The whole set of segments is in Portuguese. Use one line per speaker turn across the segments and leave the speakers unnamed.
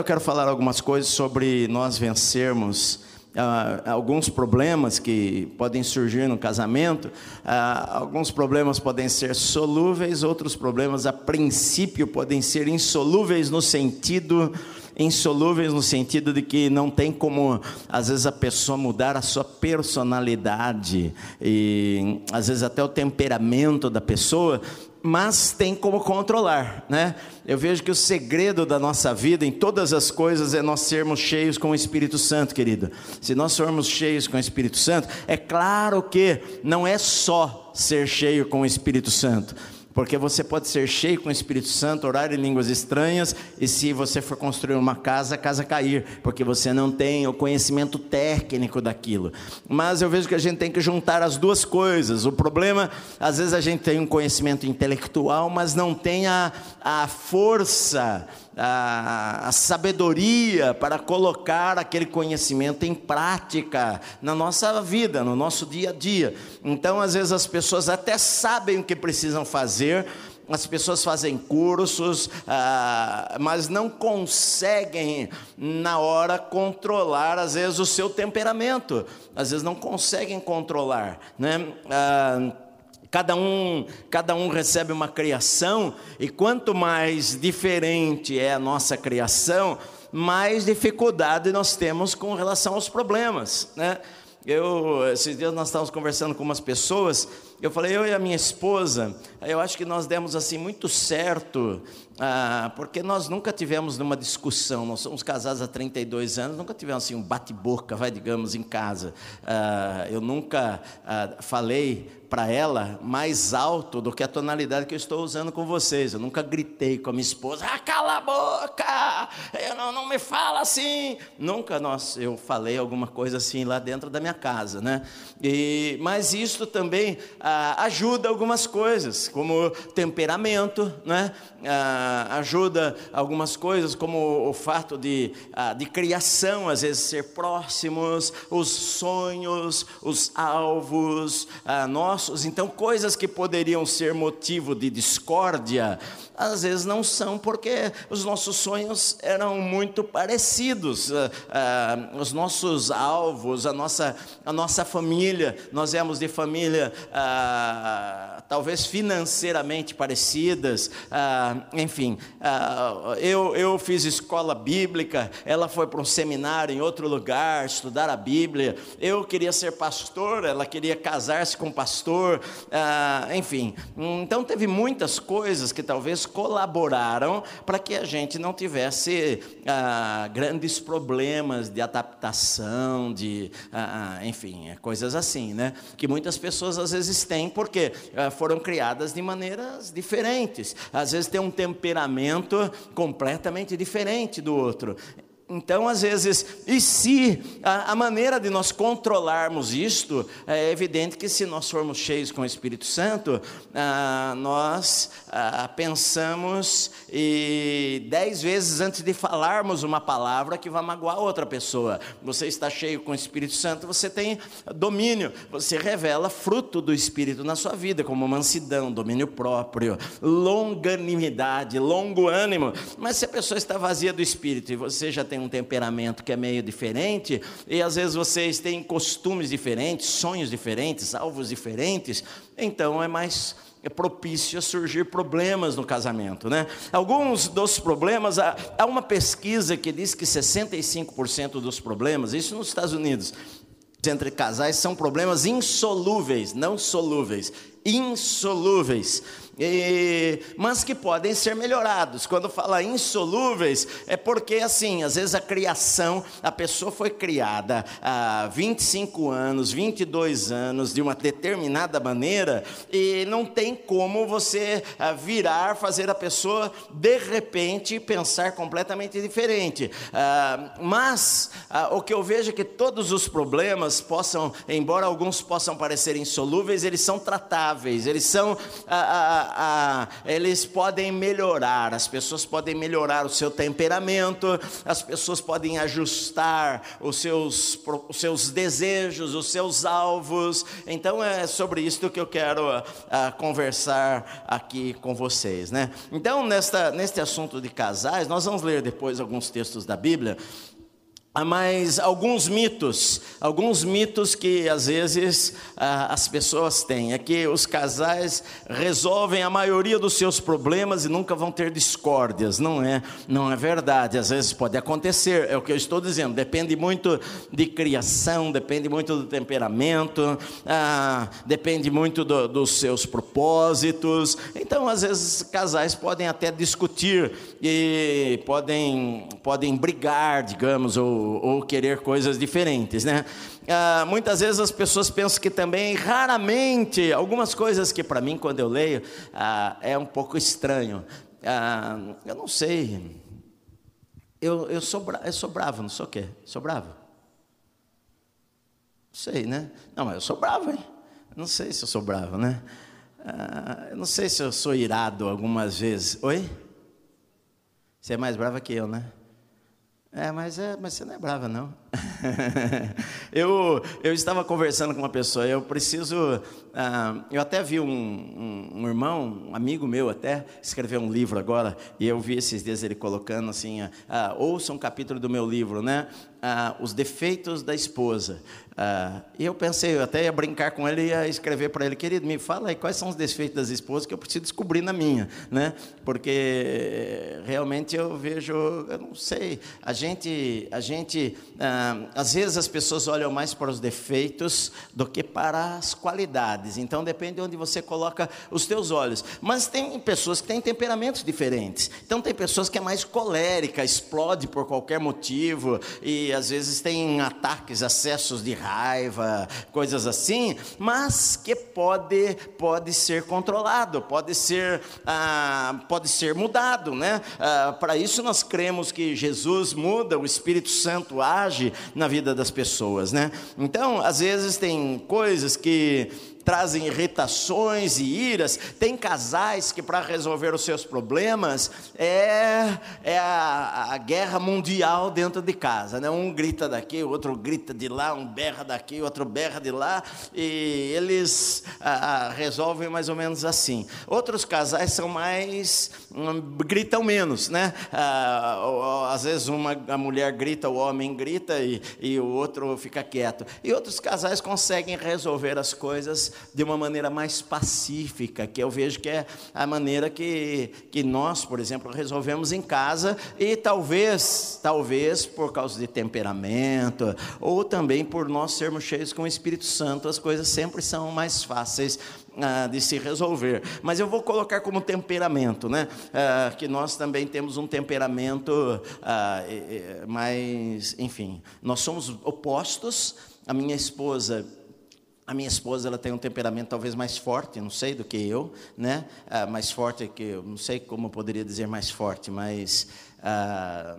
Eu quero falar algumas coisas sobre nós vencermos ah, alguns problemas que podem surgir no casamento. Ah, alguns problemas podem ser solúveis, outros problemas, a princípio, podem ser insolúveis no sentido insolúveis no sentido de que não tem como, às vezes, a pessoa mudar a sua personalidade e, às vezes, até o temperamento da pessoa, mas tem como controlar, né? Eu vejo que o segredo da nossa vida em todas as coisas é nós sermos cheios com o Espírito Santo, querido. Se nós formos cheios com o Espírito Santo, é claro que não é só ser cheio com o Espírito Santo porque você pode ser cheio com o Espírito Santo, orar em línguas estranhas, e se você for construir uma casa, a casa cair, porque você não tem o conhecimento técnico daquilo. Mas eu vejo que a gente tem que juntar as duas coisas. O problema, às vezes a gente tem um conhecimento intelectual, mas não tem a, a força a, a, sabedoria para colocar aquele conhecimento em prática na nossa vida, no nosso dia a dia. Então, às vezes, as pessoas até sabem o que precisam fazer, as pessoas fazem cursos, ah, mas não conseguem, na hora, controlar, às vezes, o seu temperamento, às vezes, não conseguem controlar, né? Ah, Cada um, cada um recebe uma criação, e quanto mais diferente é a nossa criação, mais dificuldade nós temos com relação aos problemas. Né? Eu, esses dias nós estávamos conversando com umas pessoas, eu falei, eu e a minha esposa, eu acho que nós demos assim muito certo, ah, porque nós nunca tivemos numa discussão, nós somos casados há 32 anos, nunca tivemos assim um bate-boca, vai, digamos, em casa. Ah, eu nunca ah, falei para ela mais alto do que a tonalidade que eu estou usando com vocês. Eu nunca gritei com a minha esposa, ah, cala a boca, não, não me fala assim. Nunca nós, eu falei alguma coisa assim lá dentro da minha casa, né? E, mas isso também ah, ajuda algumas coisas, como temperamento, né? Ah, ajuda algumas coisas, como o fato de, ah, de criação, às vezes ser próximos, os sonhos, os alvos, ah, nossos, então coisas que poderiam ser motivo de discórdia, às vezes não são, porque os nossos sonhos eram muito parecidos, ah, ah, os nossos alvos, a nossa, a nossa família, nós éramos de família ah, talvez financeiramente parecidas, enfim, eu, eu fiz escola bíblica, ela foi para um seminário em outro lugar, estudar a Bíblia, eu queria ser pastor, ela queria casar-se com pastor, enfim, então teve muitas coisas que talvez colaboraram para que a gente não tivesse ah, grandes problemas de adaptação, de, ah, ah, enfim, coisas assim, né? Que muitas pessoas às vezes têm. Porque ah, foram criadas de maneiras diferentes. Às vezes tem um temperamento completamente diferente do outro. Então, às vezes, e se a, a, maneira de nós controlarmos isto, é evidente que se nós formos cheios com o Espírito Santo, ah, nós ah, pensamos e dez vezes antes de falarmos uma palavra que vai magoar outra pessoa. Você está cheio com o Espírito Santo, você tem domínio, você revela fruto do Espírito na sua vida, como mansidão, domínio próprio, longanimidade, longo ânimo. Mas se a pessoa está vazia do Espírito e você já tem tem um temperamento que é meio diferente, e às vezes vocês têm costumes diferentes, sonhos diferentes, alvos diferentes, então é mais é propício a surgir problemas no casamento, né? Alguns dos problemas, há uma pesquisa que diz que 65% dos problemas, isso nos Estados Unidos, entre casais são problemas insolúveis, não solúveis, insolúveis e, mas que podem ser melhorados. Quando fala insolúveis, é porque, assim, às vezes a criação, a pessoa foi criada há 25 anos, 22 anos, de uma determinada maneira, e não tem como você ah, virar, fazer a pessoa, de repente, pensar completamente diferente. Ah, mas, ah, o que eu vejo é que todos os problemas possam, embora alguns possam parecer insolúveis, eles são tratados eles são, eles podem melhorar, as pessoas podem melhorar o seu temperamento, as pessoas podem ajustar os seus, os seus desejos, os seus alvos. Então é sobre isso que eu quero conversar aqui com vocês, né? Então nesta, neste assunto de casais, nós vamos ler depois alguns textos da Bíblia mas alguns mitos, alguns mitos que às vezes ah, as pessoas têm, é que os casais resolvem a maioria dos seus problemas e nunca vão ter discórdias, não é, não é verdade, às vezes pode acontecer, é o que eu estou dizendo, depende muito de criação, depende muito do temperamento, ah, depende muito do, dos seus propósitos, então às vezes casais podem até discutir e podem, podem brigar, digamos, ou ou, querer coisas diferentes, né? Ah, muitas vezes as pessoas pensam que também, raramente, algumas coisas que para mim, quando eu leio, ah, é um pouco estranho. Ah, eu não sei. Eu, eu, sou, eu sou bravo, não sou o quê? Sou bravo? Sei, né? Não, mas eu sou bravo, hein? Não sei se eu sou bravo, né? Eu não sei se eu sou irado algumas vezes. Oi? Você é mais brava que eu, né? É, mas, é, mas você não é brava, não. eu, eu estava conversando com uma pessoa, eu preciso. Uh, eu até vi um, um, um, irmão, um amigo meu até, escrever um livro agora, e eu vi esses dias ele colocando assim: uh, ouça um capítulo do meu livro, né? Uh, os defeitos da esposa. Uh, e eu pensei, eu até ia brincar com ele ia escrever para ele, querido, me fala aí quais são os defeitos das esposas que eu preciso descobrir na minha, né? Porque realmente eu vejo, eu não sei, a gente, a gente, uh, às vezes as pessoas olham mais para os defeitos do que para as qualidades. Então depende de onde você coloca os teus olhos. Mas tem pessoas que têm temperamentos diferentes. Então tem pessoas que é mais colérica, explode por qualquer motivo e às vezes tem ataques, acessos de raiva coisas assim, mas que pode, pode ser controlado, pode ser, ah, pode ser mudado, né? Ah, Para isso nós cremos que Jesus muda, o Espírito Santo age na vida das pessoas, né? Então, às vezes tem coisas que trazem irritações e iras. Tem casais que, para resolver os seus problemas, é, é a, a, guerra mundial dentro de casa. Né? Um grita daqui, o outro grita de lá, um berra daqui, o outro berra de lá, e eles a, resolvem mais ou menos assim. Outros casais são mais. Um, gritam menos, né? Às vezes uma, a mulher grita, o homem grita e, e o outro fica quieto. E outros casais conseguem resolver as coisas de uma maneira mais pacífica, que eu vejo que é a maneira que, que nós, por exemplo, resolvemos em casa, e talvez, talvez por causa de temperamento, ou também por nós sermos cheios com o Espírito Santo, as coisas sempre são mais fáceis ah, de se resolver. Mas eu vou colocar como temperamento, né? Ah, que nós também temos um temperamento ah, mais, enfim, nós somos opostos. A minha esposa a minha esposa ela tem um temperamento talvez mais forte, não sei do que eu, né? Ah, mais forte que eu, não sei como eu poderia dizer mais forte, mas ah,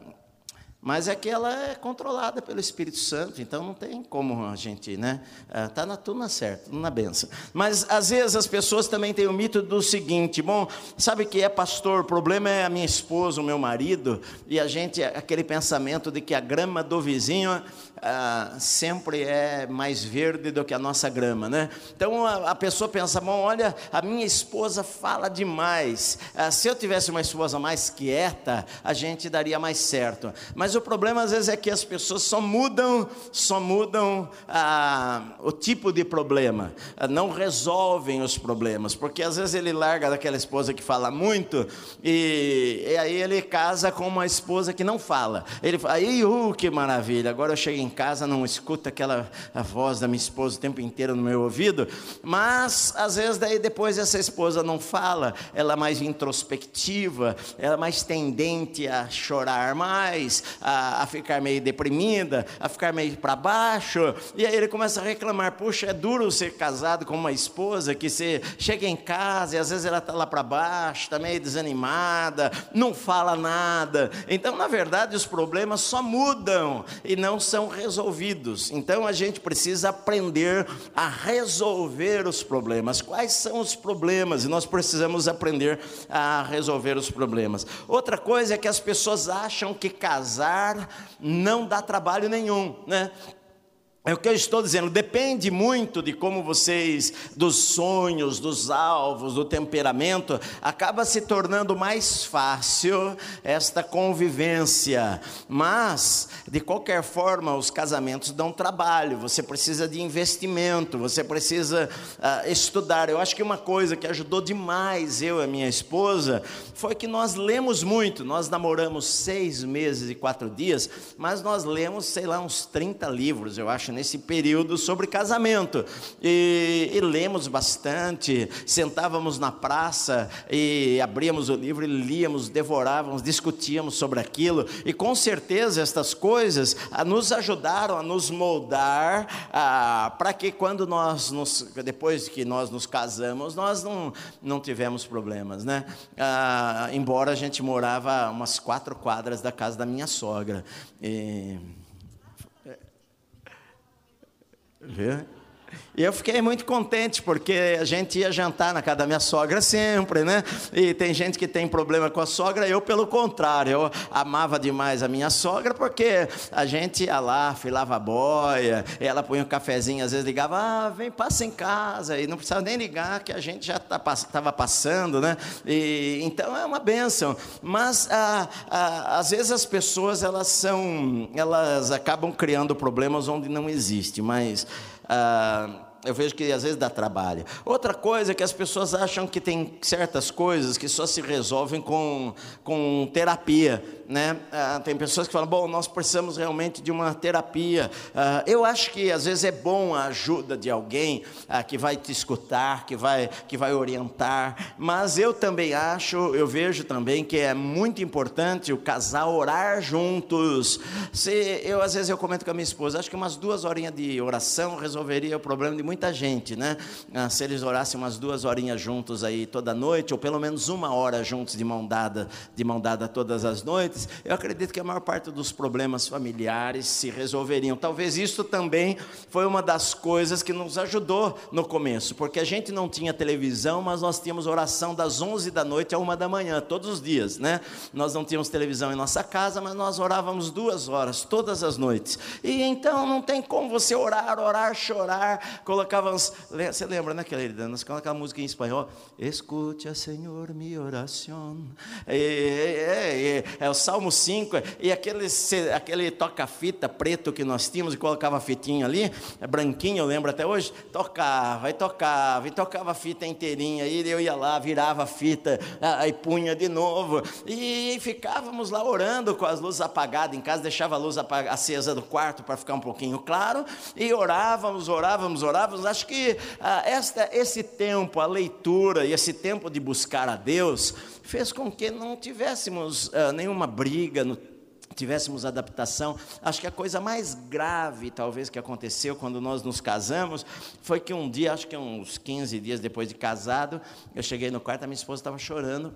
mas é que ela é controlada pelo Espírito Santo, então não tem como a gente, né? Está ah, na tudo na certa, na benção. Mas às vezes as pessoas também têm o mito do seguinte: bom, sabe que é pastor, o problema é a minha esposa, o meu marido, e a gente, aquele pensamento de que a grama do vizinho ah, sempre é mais verde do que a nossa grama, né? Então a, a pessoa pensa: bom, olha, a minha esposa fala demais, ah, se eu tivesse uma esposa mais quieta, a gente daria mais certo. Mas o problema às vezes é que as pessoas só mudam, só mudam ah, o tipo de problema, ah, não resolvem os problemas, porque às vezes ele larga daquela esposa que fala muito e, e aí ele casa com uma esposa que não fala. Ele fala, aí, uh, que maravilha! Agora eu chego em casa, não escuto aquela a voz da minha esposa o tempo inteiro no meu ouvido, mas às vezes daí depois essa esposa não fala, ela é mais introspectiva, ela é mais tendente a chorar mais, a, a ficar meio deprimida, a ficar meio para baixo, e aí ele começa a reclamar: puxa, é duro ser casado com uma esposa que você chega em casa e às vezes ela está lá para baixo, está meio desanimada, não fala nada. Então, na verdade, os problemas só mudam e não são resolvidos. Então, a gente precisa aprender a resolver os problemas. Quais são os problemas? E nós precisamos aprender a resolver os problemas. Outra coisa é que as pessoas acham que casar não dá trabalho nenhum, né? É o que eu estou dizendo, depende muito de como vocês, dos sonhos, dos alvos, do temperamento, acaba se tornando mais fácil esta convivência. Mas, de qualquer forma, os casamentos dão trabalho, você precisa de investimento, você precisa uh, estudar. Eu acho que uma coisa que ajudou demais eu e a minha esposa foi que nós lemos muito. Nós namoramos seis meses e quatro dias, mas nós lemos, sei lá, uns 30 livros, eu acho nesse período sobre casamento. E, e lemos bastante, sentávamos na praça e abríamos o livro e líamos, devorávamos, discutíamos sobre aquilo. E com certeza estas coisas ah, nos ajudaram a nos moldar ah, para que quando nós, nos, depois que nós nos casamos, nós não, não tivemos problemas, né? Ah, embora a gente morava umas quatro quadras da casa da minha sogra. E Vê? E eu fiquei muito contente, porque a gente ia jantar na casa da minha sogra sempre, né? E tem gente que tem problema com a sogra, eu, pelo contrário, eu amava demais a minha sogra, porque a gente ia lá, filava a boia, ela punha um cafezinho, às vezes ligava, ah, vem, passa em casa, e não precisava nem ligar, que a gente já estava tá, passando, né? E, então é uma benção. Mas, às vezes, as pessoas, elas são, elas acabam criando problemas onde não existe, mas. Ah, eu vejo que às vezes dá trabalho. Outra coisa é que as pessoas acham que tem certas coisas que só se resolvem com, com terapia né? Ah, tem pessoas que falam, bom, nós precisamos realmente de uma terapia. Ah, eu acho que às vezes é bom a ajuda de alguém ah, que vai te escutar, que vai, que vai orientar, mas eu também acho, eu vejo também que é muito importante o casal orar juntos. Se eu às vezes eu comento com a minha esposa, acho que umas duas horinhas de oração resolveria o problema de muita gente, né? Ah, se eles orassem umas duas horinhas juntos aí toda noite, ou pelo menos uma hora juntos de mão dada, de mão dada todas as noites eu acredito que a maior parte dos problemas familiares se resolveriam. Talvez isso também foi uma das coisas que nos ajudou no começo, porque a gente não tinha televisão, mas nós tínhamos oração das 11 da noite a uma da manhã, todos os dias, né? Nós não tínhamos televisão em nossa casa, mas nós orávamos duas horas, todas as noites. E então não tem como você orar, orar, chorar. Colocávamos, você lembra, né, querida? Nós colocávamos aquela música em espanhol, Escute, Senhor, mi oração. É, é, é, é o Salmo 5, e aquele, aquele toca-fita preto que nós tínhamos e colocava a fitinha ali, é branquinho, eu lembro até hoje, tocava, e tocava, e tocava a fita inteirinha, e eu ia lá, virava a fita, aí punha de novo, e ficávamos lá orando com as luzes apagadas em casa, deixava a luz acesa do quarto para ficar um pouquinho claro, e orávamos, orávamos, orávamos. Acho que ah, esta, esse tempo, a leitura e esse tempo de buscar a Deus, fez com que não tivéssemos uh, nenhuma briga, no, tivéssemos adaptação. Acho que a coisa mais grave, talvez, que aconteceu quando nós nos casamos, foi que um dia, acho que uns 15 dias depois de casado, eu cheguei no quarto, a minha esposa estava chorando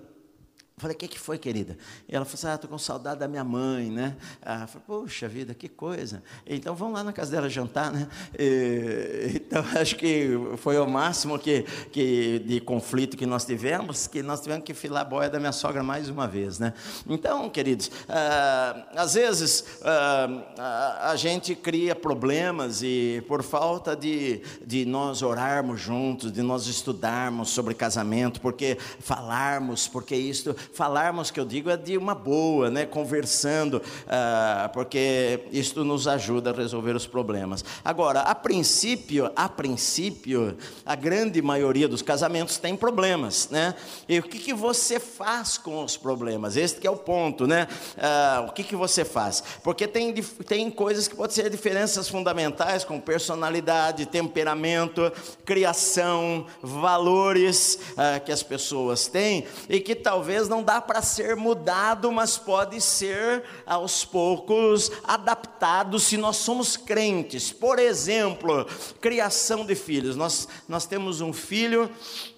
Falei, o que, que foi, querida? E ela falou assim, ah, estou com saudade da minha mãe, né? Ah, falei, poxa vida, que coisa. Então, vamos lá na casa dela jantar, né? E, então, acho que foi o máximo que, que, de conflito que nós tivemos, que nós tivemos que filar a boia da minha sogra mais uma vez, né? Então, queridos, ah, às vezes ah, a, gente cria problemas e por falta de, de nós orarmos juntos, de nós estudarmos sobre casamento, porque falarmos, porque isso falarmos, que eu digo, é de uma boa, né? conversando, ah, porque isto nos ajuda a resolver os problemas. Agora, a princípio, a princípio, a grande maioria dos casamentos tem problemas, né? E o que, que você faz com os problemas? Este é o ponto, né? Ah, o que, que você faz? Porque tem, tem coisas que podem ser diferenças fundamentais, como personalidade, temperamento, criação, valores ah, que as pessoas têm, e que talvez não não dá para ser mudado, mas pode ser aos poucos adaptado se nós somos crentes. Por exemplo, criação de filhos. Nós, nós temos um filho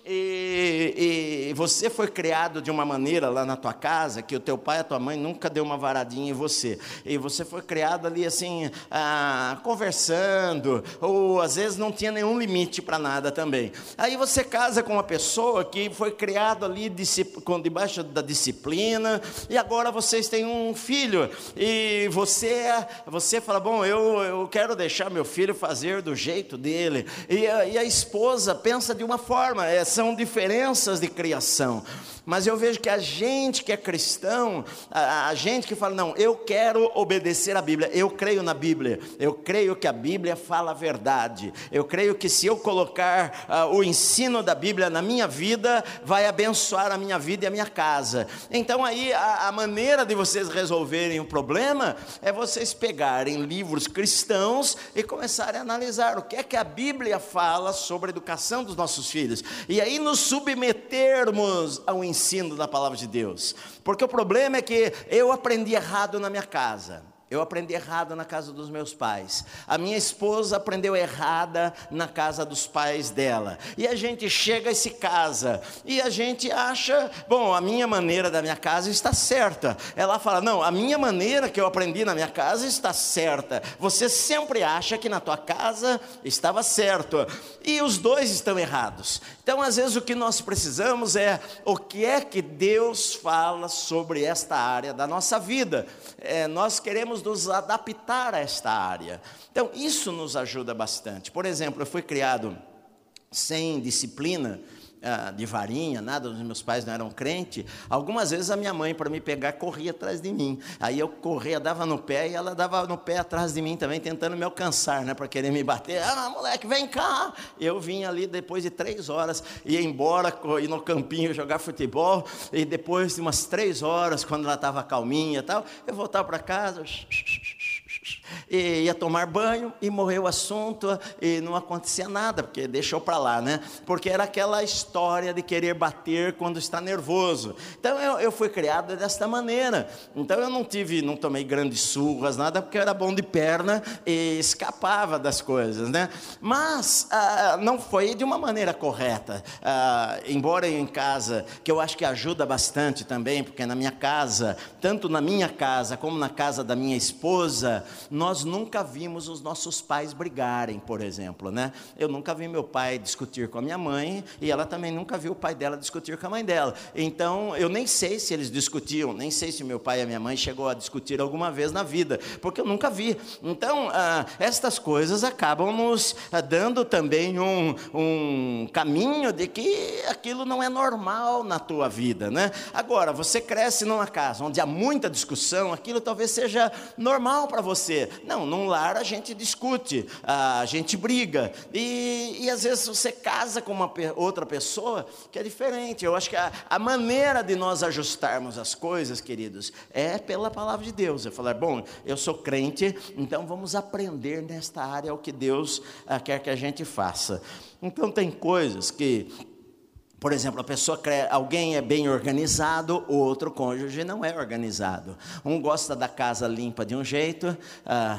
e, e, você foi criado de uma maneira lá na tua casa que o teu pai e a tua mãe nunca deu uma varadinha em você. E você foi criado ali assim, ah, conversando, ou às vezes não tinha nenhum limite para nada também. Aí você casa com uma pessoa que foi criado ali com, debaixo da disciplina, e agora vocês têm um filho, e você, você fala: Bom, eu, eu quero deixar meu filho fazer do jeito dele. E a, e a esposa pensa de uma forma, é são diferenças de criação. Mas eu vejo que a gente que é cristão, a, a, gente que fala, não, eu quero obedecer a Bíblia, eu creio na Bíblia, eu creio que a Bíblia fala a verdade, eu creio que se eu colocar uh, o ensino da Bíblia na minha vida, vai abençoar a minha vida e a minha casa. Então aí a, a maneira de vocês resolverem o problema é vocês pegarem livros cristãos e começarem a analisar o que é que a Bíblia fala sobre a educação dos nossos filhos. E aí nos submetermos ao ensino ensino da palavra de Deus. Porque o problema é que eu aprendi errado na minha casa. Eu aprendi errado na casa dos meus pais. A minha esposa aprendeu errada na casa dos pais dela. E a gente chega e se casa. E a gente acha, bom, a minha maneira da minha casa está certa. Ela fala, não, a minha maneira que eu aprendi na minha casa está certa. Você sempre acha que na tua casa estava certo. E os dois estão errados. Então, às vezes, o que nós precisamos é o que é que Deus fala sobre esta área da nossa vida. É, nós queremos nos adaptar a esta área. Então, isso nos ajuda bastante. Por exemplo, eu fui criado sem disciplina, de varinha, nada, os meus pais não eram crentes. Algumas vezes a minha mãe, para me pegar, corria atrás de mim. Aí eu corria, dava no pé e ela dava no pé atrás de mim também, tentando me alcançar, né, para querer me bater. Ah, moleque, vem cá! Eu vim ali depois de três horas, ia embora, ir no campinho jogar futebol, e depois de umas três horas, quando ela estava calminha e tal, eu voltava para casa e ia tomar banho e morreu o assunto e não acontecia nada, porque deixou para lá, né? Porque era aquela história de querer bater quando está nervoso. Então eu, eu fui criado desta maneira. Então eu não tive, não tomei grandes surras, nada, porque eu era bom de perna e escapava das coisas, né? Mas ah, não foi de uma maneira correta. Ah, embora em casa, que eu acho que ajuda bastante também, porque na minha casa, tanto na minha casa como na casa da minha esposa, nós nunca vimos os nossos pais brigarem, por exemplo, né? Eu nunca vi meu pai discutir com a minha mãe e ela também nunca viu o pai dela discutir com a mãe dela. Então, eu nem sei se eles discutiam, nem sei se meu pai e a minha mãe chegou a discutir alguma vez na vida, porque eu nunca vi. Então, ah, estas coisas acabam nos ah, dando também um, um caminho de que aquilo não é normal na tua vida, né? Agora, você cresce numa casa onde há muita discussão, aquilo talvez seja normal para você. Não, num lar a gente discute, a gente briga. E, e às vezes você casa com uma outra pessoa que é diferente. Eu acho que a, a maneira de nós ajustarmos as coisas, queridos, é pela palavra de Deus. É falar, bom, eu sou crente, então vamos aprender nesta área o que Deus ah, quer que a gente faça. Então tem coisas que por exemplo, a pessoa alguém é bem organizado, o outro cônjuge não é organizado. Um gosta da casa limpa de um jeito, ah,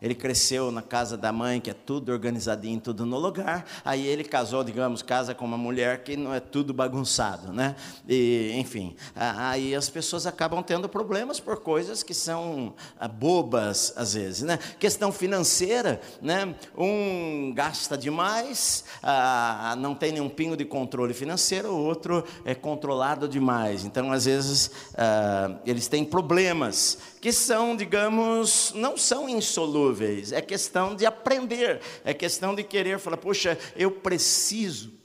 ele cresceu na casa da mãe, que é tudo organizadinho, tudo no lugar. Aí ele casou, digamos, casa com uma mulher que não é tudo bagunçado, né? E, enfim, aí as pessoas acabam tendo problemas por coisas que são ah, bobas às vezes, né? Questão financeira, né? Um gasta demais, ah, não tem nenhum pingo de controle financeiro financeiro, o outro é controlado demais. Então, às vezes, ah, eles têm problemas que são, digamos, não são insolúveis. É questão de aprender, é questão de querer falar, poxa, eu preciso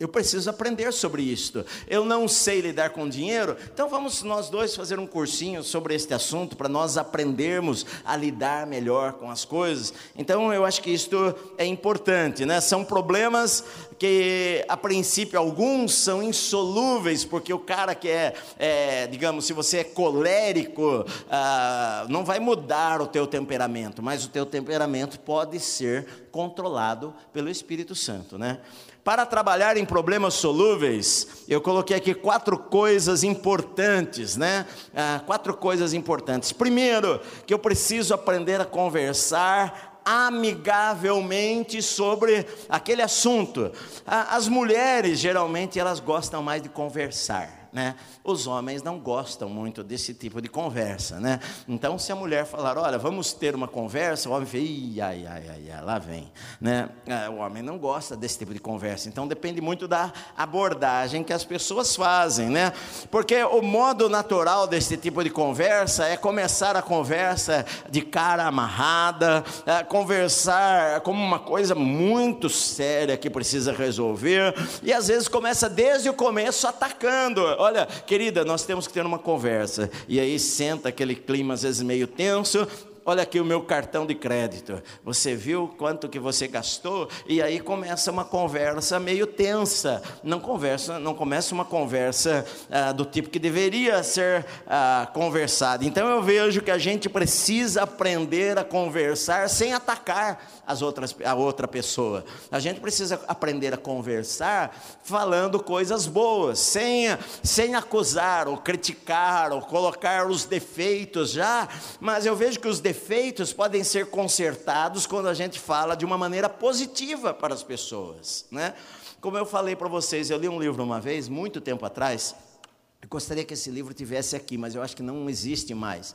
eu preciso aprender sobre isto. Eu não sei lidar com dinheiro, então vamos nós dois fazer um cursinho sobre este assunto para nós aprendermos a lidar melhor com as coisas. Então eu acho que isto é importante, né? São problemas que a princípio alguns são insolúveis, porque o cara que é, é digamos, se você é colérico, ah, não vai mudar o teu temperamento, mas o teu temperamento pode ser controlado pelo Espírito Santo, né? Para trabalhar em problemas solúveis, eu coloquei aqui quatro coisas importantes, né? Ah, quatro coisas importantes. Primeiro, que eu preciso aprender a conversar amigavelmente sobre aquele assunto. As mulheres geralmente elas gostam mais de conversar, né? Os homens não gostam muito desse tipo de conversa, né? Então, se a mulher falar, olha, vamos ter uma conversa, o homem fica, ai, ai, ai, lá vem, né? É, o homem não gosta desse tipo de conversa. Então, depende muito da abordagem que as pessoas fazem, né? Porque o modo natural desse tipo de conversa é começar a conversa de cara amarrada, é conversar como uma coisa muito séria que precisa resolver, e às vezes começa desde o começo atacando. Olha, que querida, nós temos que ter uma conversa. E aí senta aquele clima às vezes meio tenso, olha aqui o meu cartão de crédito. Você viu quanto que você gastou? E aí começa uma conversa meio tensa. Não conversa, não começa uma conversa ah, do tipo que deveria ser ah, conversada. Então eu vejo que a gente precisa aprender a conversar sem atacar as outras, a outra pessoa. A gente precisa aprender a conversar falando coisas boas, sem, sem acusar ou criticar ou colocar os defeitos já. Mas eu vejo que os defeitos defeitos podem ser consertados quando a gente fala de uma maneira positiva para as pessoas, né? Como eu falei para vocês, eu li um livro uma vez, muito tempo atrás. Eu gostaria que esse livro tivesse aqui, mas eu acho que não existe mais.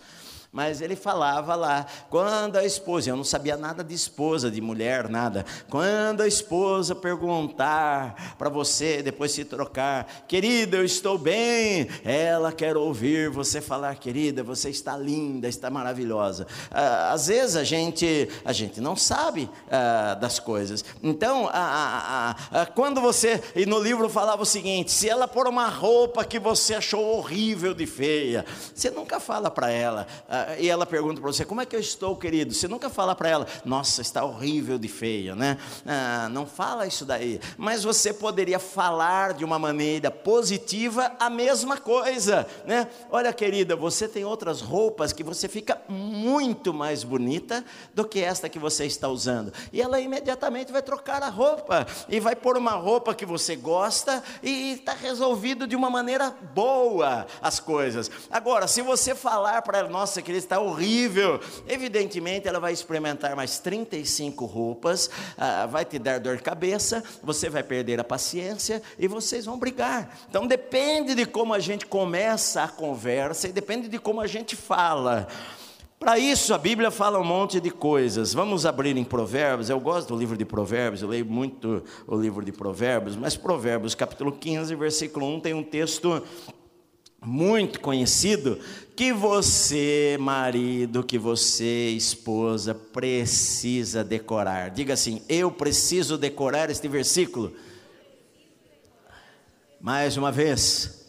Mas ele falava lá, quando a esposa, eu não sabia nada de esposa, de mulher, nada. Quando a esposa perguntar para você, depois se trocar, querida, eu estou bem, ela quer ouvir você falar, querida, você está linda, está maravilhosa. Ah, às vezes a gente, a gente não sabe ah, das coisas. Então, ah, quando você, e no livro falava o seguinte: se ela pôr uma roupa que você achou horrível de feia, você nunca fala para ela e ela pergunta para você: Como é que eu estou, querido? Você nunca fala para ela: Nossa, está horrível de feia, né? Ah, não fala isso daí. Mas você poderia falar de uma maneira positiva a mesma coisa, né? Olha, querida, você tem outras roupas que você fica muito mais bonita do que esta que você está usando. E ela imediatamente vai trocar a roupa e vai pôr uma roupa que você gosta e está resolvido de uma maneira boa as coisas. Agora, se você falar para ela: Nossa, querida, está horrível. Evidentemente, ela vai experimentar mais 35 roupas, ah, vai te dar dor de cabeça, você vai perder a paciência e vocês vão brigar. Então, depende de como a gente começa a conversa e depende de como a gente fala. Para isso, a Bíblia fala um monte de coisas. Vamos abrir em Provérbios. Eu gosto do livro de Provérbios, eu leio muito o livro de Provérbios, mas Provérbios, capítulo 15, versículo 1, tem um texto muito conhecido que você, marido, que você, esposa, precisa decorar. Diga assim: eu preciso decorar este versículo. Mais uma vez.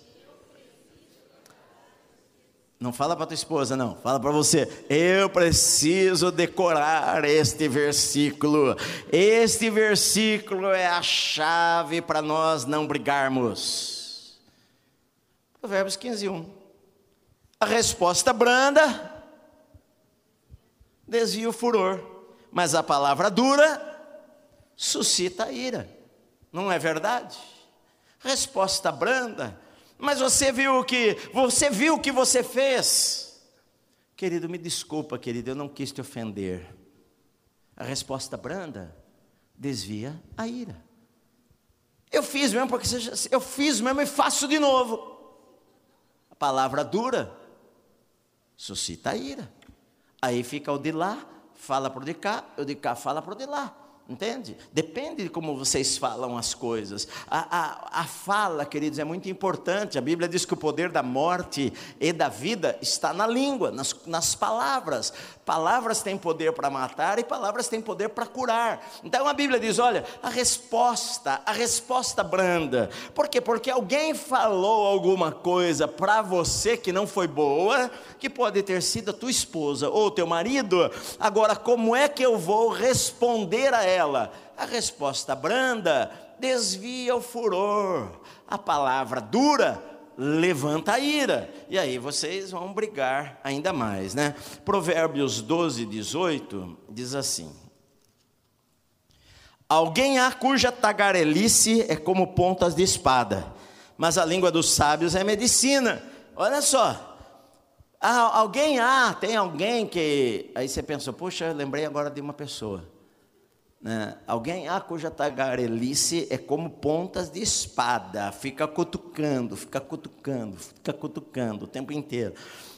Não fala para tua esposa, não. Fala para você. Eu preciso decorar este versículo. Este versículo é a chave para nós não brigarmos. Provérbios 15, 1. A resposta branda desvia o furor, mas a palavra dura suscita a ira. Não é verdade? Resposta branda, mas você viu o que você viu o que você fez. Querido, me desculpa, querido, eu não quis te ofender. A resposta branda desvia a ira. Eu fiz mesmo porque eu fiz mesmo e faço de novo. A palavra dura suscita a ira. Aí fica o de lá, fala para o de cá, o de cá fala para o de lá. Entende? Depende de como vocês falam as coisas. A, a, a, fala, queridos, é muito importante. A Bíblia diz que o poder da morte e da vida está na língua, nas, nas palavras. Palavras têm poder para matar e palavras têm poder para curar. Então a Bíblia diz: olha, a resposta, a resposta branda. Por quê? Porque alguém falou alguma coisa para você que não foi boa, que pode ter sido a tua esposa ou teu marido. Agora, como é que eu vou responder a ela? Ela? A resposta branda desvia o furor, a palavra dura levanta a ira, e aí vocês vão brigar ainda mais, né? Provérbios 12, 18 diz assim: Alguém há cuja tagarelice é como pontas de espada, mas a língua dos sábios é medicina. Olha só. Ah, alguém há, tem alguém que. Aí você pensou, puxa, lembrei agora de uma pessoa. Né? Alguém há cuja tagarelice é como pontas de espada, fica cutucando, fica cutucando, fica cutucando o tempo inteiro.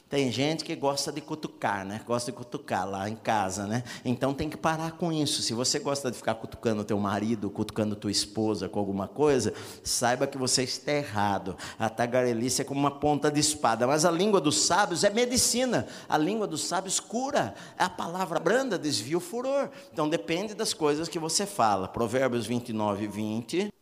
Tem gente que gosta de cutucar, né? Gosta de cutucar lá em casa, né? Então tem que parar com isso. Se você gosta de ficar cutucando teu marido, cutucando tua esposa com alguma coisa, saiba que você está errado. A tagarelice é como uma ponta de espada, mas a língua dos sábios é medicina. A língua dos sábios cura. A palavra branda desvia o furor. Então depende das coisas que você fala. Provérbios 29, 20.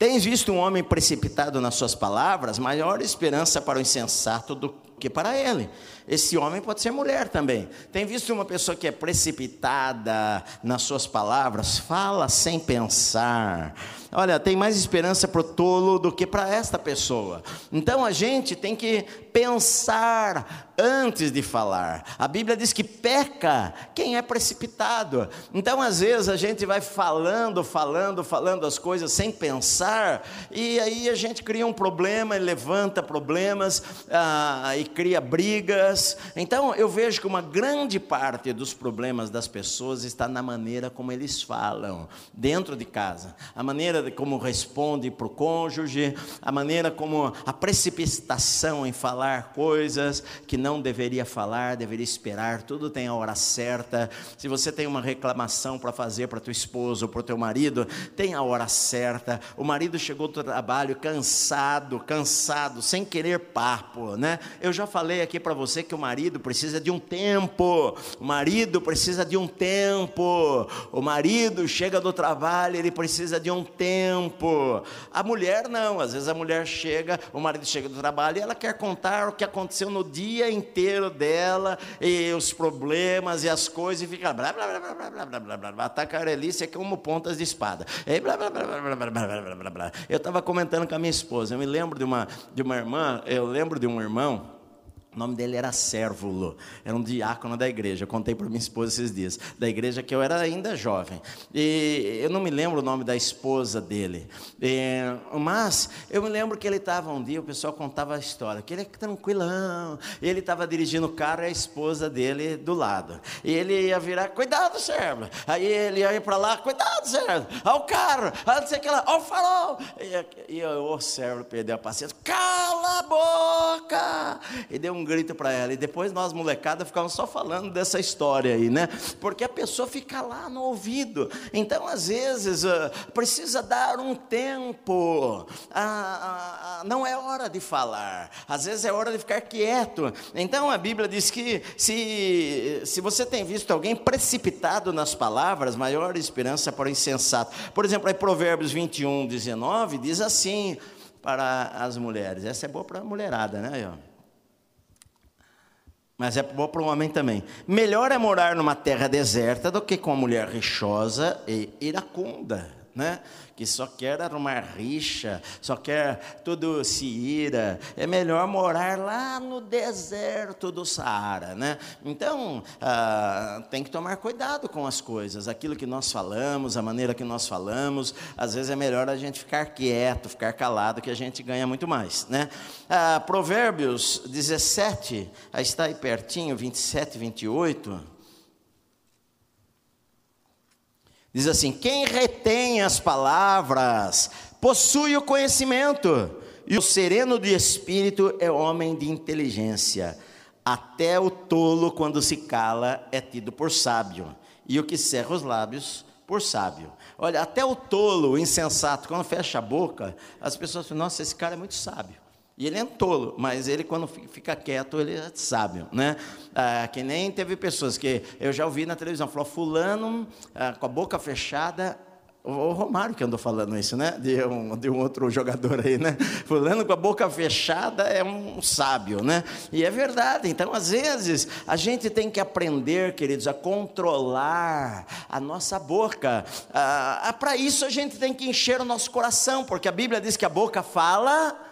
Tens visto um homem precipitado nas suas palavras? Maior esperança para o insensato do que para ele. Esse homem pode ser mulher também. Tem visto uma pessoa que é precipitada nas suas palavras? Fala sem pensar. Olha, tem mais esperança para o tolo do que para esta pessoa. Então a gente tem que pensar antes de falar. A Bíblia diz que peca quem é precipitado. Então, às vezes, a gente vai falando, falando, falando as coisas sem pensar, e aí a gente cria um problema e levanta problemas ah, e cria brigas. Então, eu vejo que uma grande parte dos problemas das pessoas está na maneira como eles falam dentro de casa, a maneira como responde para o cônjuge, a maneira como a precipitação em falar coisas que não não deveria falar, deveria esperar, tudo tem a hora certa. Se você tem uma reclamação para fazer para tua esposa ou para o teu marido, tem a hora certa. O marido chegou do trabalho cansado, cansado, sem querer papo, né? Eu já falei aqui para você que o marido precisa de um tempo. O marido precisa de um tempo. O marido chega do trabalho, ele precisa de um tempo. A mulher não, às vezes a mulher chega, o marido chega do trabalho e ela quer contar o que aconteceu no dia inteiro dela e os problemas e as coisas e fica blá blá blá blá blá blá blá blá blá. A tacarelice é como pontas de espada. E blá blá blá blá blá blá blá blá blá blá. Eu estava comentando com a minha esposa. Eu me lembro de uma de uma irmã. Eu lembro de um irmão o nome dele era Sérvulo, era um diácono da igreja. Eu contei para minha esposa esses dias, da igreja que eu era ainda jovem. E eu não me lembro o nome da esposa dele, e, mas eu me lembro que ele estava um dia, o pessoal contava a história, que ele é tranquilão, ele estava dirigindo o carro e a esposa dele do lado. E ele ia virar, cuidado, Sérvulo. Aí ele ia para lá, cuidado, Sérvulo, olha o carro, olha não sei o que lá, olha o farol. E, e o Sérvulo perdeu a paciência, cala a boca! E deu um um grito para ela. E depois nós, molecada, ficávamos só falando dessa história aí, né? Porque a pessoa fica lá no ouvido. Então, às vezes, uh, precisa dar um tempo. Ah, ah, não é hora de falar. Às vezes é hora de ficar quieto. Então, a Bíblia diz que se, se você tem visto alguém precipitado nas palavras, maior esperança para o insensato. Por exemplo, aí Provérbios 21, 19 diz assim para as mulheres. Essa é boa para a mulherada, né? Mas é bom para o homem também. Melhor é morar numa terra deserta do que com uma mulher rixosa e iracunda, né? Que só quer arrumar rixa, só quer tudo se ira. É melhor morar lá no deserto do Saara, né? Então, ah, tem que tomar cuidado com as coisas. Aquilo que nós falamos, a maneira que nós falamos, às vezes é melhor a gente ficar quieto, ficar calado, que a gente ganha muito mais, né? Ah, Provérbios 17, aí está aí pertinho, 27 e 28. Diz assim: quem retém as palavras possui o conhecimento, e o sereno de espírito é homem de inteligência. Até o tolo, quando se cala, é tido por sábio, e o que cerra os lábios, por sábio. Olha, até o tolo, o insensato, quando fecha a boca, as pessoas falam: nossa, esse cara é muito sábio. E ele é um tolo, mas ele, quando fica quieto, ele é sábio, né? Ah, que nem teve pessoas que eu já ouvi na televisão, falou, fulano, ah, com a boca fechada, o Romário que andou falando isso, né? De um, de um outro jogador aí, né? Fulano com a boca fechada é um sábio, né? E é verdade. Então, às vezes, a gente tem que aprender, queridos, a controlar a nossa boca. Ah, Para isso, a gente tem que encher o nosso coração, porque a Bíblia diz que a boca fala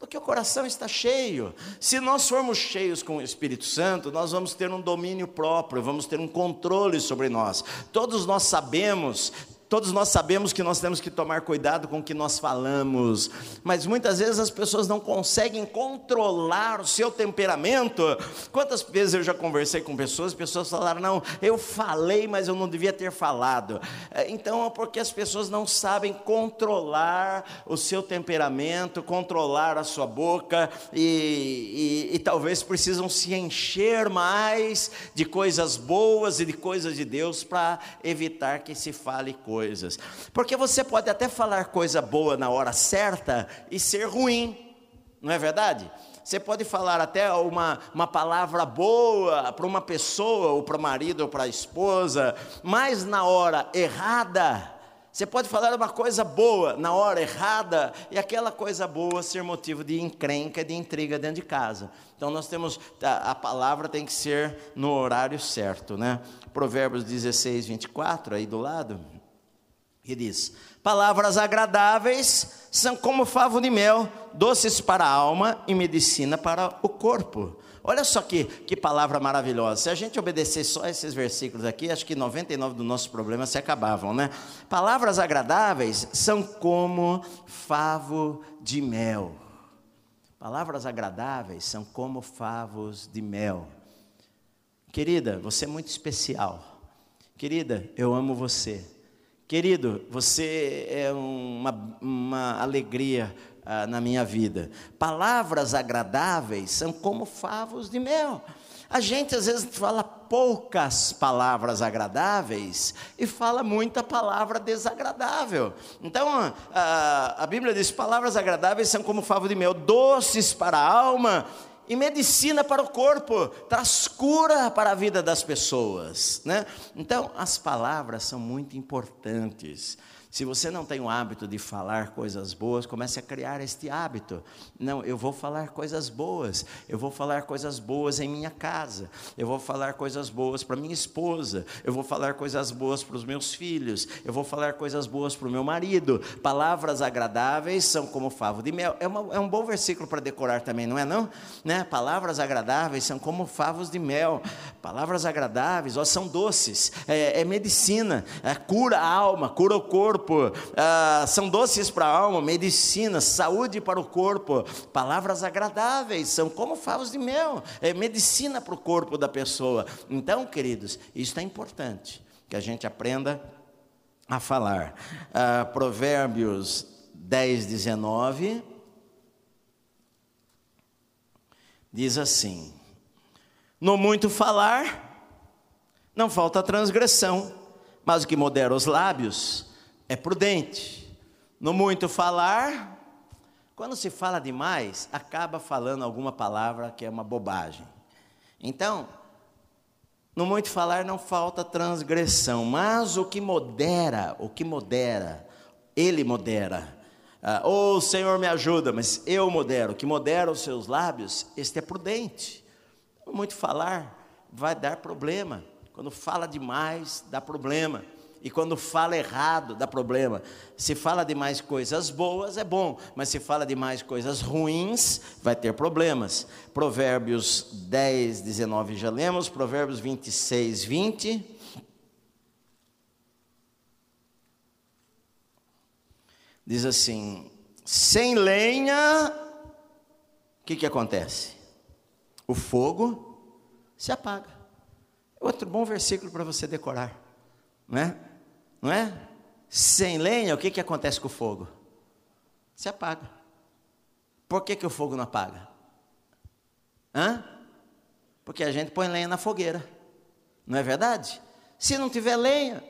do que o coração está cheio. Se nós formos cheios com o Espírito Santo, nós vamos ter um domínio próprio, vamos ter um controle sobre nós. Todos nós sabemos Todos nós sabemos que nós temos que tomar cuidado com o que nós falamos, mas muitas vezes as pessoas não conseguem controlar o seu temperamento. Quantas vezes eu já conversei com pessoas, pessoas falaram: "Não, eu falei, mas eu não devia ter falado". É, então, é porque as pessoas não sabem controlar o seu temperamento, controlar a sua boca e, e, e talvez precisam se encher mais de coisas boas e de coisas de Deus para evitar que se fale coisas coisas. Porque você pode até falar coisa boa na hora certa e ser ruim, não é verdade? Você pode falar até uma, uma palavra boa para uma pessoa, ou para o marido, ou para a esposa, mas na hora errada, você pode falar uma coisa boa na hora errada e aquela coisa boa ser motivo de encrenca, de intriga dentro de casa. Então nós temos a, a palavra tem que ser no horário certo, né? Provérbios 16, 24 aí do lado que diz: Palavras agradáveis são como favo de mel, doces para a alma e medicina para o corpo. Olha só que, que palavra maravilhosa. Se a gente obedecer só esses versículos aqui, acho que 99 dos nossos problemas se acabavam, né? Palavras agradáveis são como favo de mel. Palavras agradáveis são como favos de mel. Querida, você é muito especial. Querida, eu amo você. Querido, você é uma, uma alegria ah, na minha vida. Palavras agradáveis são como favos de mel. A gente às vezes fala poucas palavras agradáveis e fala muita palavra desagradável. Então, a, a Bíblia diz: palavras agradáveis são como favo de mel, doces para a alma e medicina para o corpo, traz cura para a vida das pessoas, né? Então, as palavras são muito importantes. Se você não tem o hábito de falar coisas boas, comece a criar este hábito. Não, eu vou falar coisas boas. Eu vou falar coisas boas em minha casa. Eu vou falar coisas boas para minha esposa. Eu vou falar coisas boas para os meus filhos. Eu vou falar coisas boas para o meu marido. Palavras agradáveis são como favo de mel. É, uma, é um bom versículo para decorar também, não é não? Né? Palavras agradáveis são como favos de mel. Palavras agradáveis, ó, são doces. É, é medicina. É, cura a alma, cura o corpo corpo, ah, são doces para a alma, medicina, saúde para o corpo, palavras agradáveis, são como favos de mel, é medicina para o corpo da pessoa. Então, queridos, isso é importante, que a gente aprenda a falar. Ah, Provérbios 10, 19. Diz assim: No muito falar, não falta transgressão, mas o que modera os lábios é prudente. No muito falar, quando se fala demais, acaba falando alguma palavra que é uma bobagem. Então, no muito falar não falta transgressão, mas o que modera, o que modera, ele modera. Ah, oh, o Senhor me ajuda, mas eu modero. O que modera os seus lábios, este é prudente. No muito falar vai dar problema. Quando fala demais, dá problema. E quando fala errado, dá problema. Se fala de mais coisas boas, é bom, mas se fala de mais coisas ruins, vai ter problemas. Provérbios 10, 19 já lemos, Provérbios 26, 20. Diz assim: sem lenha, o que, que acontece? O fogo se apaga. Outro bom versículo para você decorar, não é? Não é? Sem lenha, o que, que acontece com o fogo? Se apaga. Por que, que o fogo não apaga? Hã? Porque a gente põe lenha na fogueira. Não é verdade? Se não tiver lenha,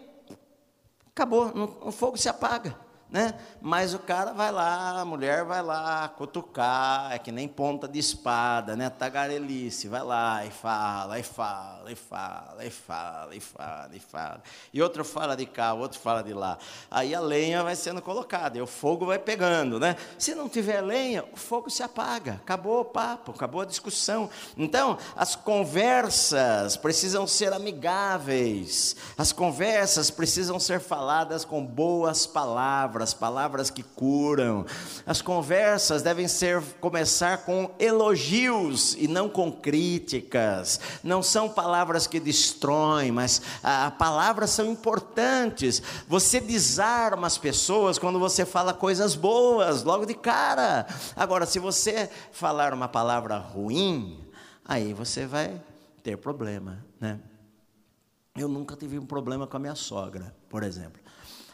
acabou, o fogo se apaga né? Mas o cara vai lá, a mulher vai lá cutucar, é que nem ponta de espada, né? Tagarelice, vai lá e fala, e fala, e fala, e fala, e fala, e fala. E outro fala de cá, outro fala de lá. Aí a lenha vai sendo colocada e o fogo vai pegando, né? Se não tiver lenha, o fogo se apaga. Acabou o papo, acabou a discussão. Então, as conversas precisam ser amigáveis. As conversas precisam ser faladas com boas palavras palavras, palavras que curam. As conversas devem ser começar com elogios e não com críticas. Não são palavras que destroem, mas ah, palavras são importantes. Você desarma as pessoas quando você fala coisas boas, logo de cara. Agora, se você falar uma palavra ruim, aí você vai ter problema, né? Eu nunca tive um problema com a minha sogra, por exemplo.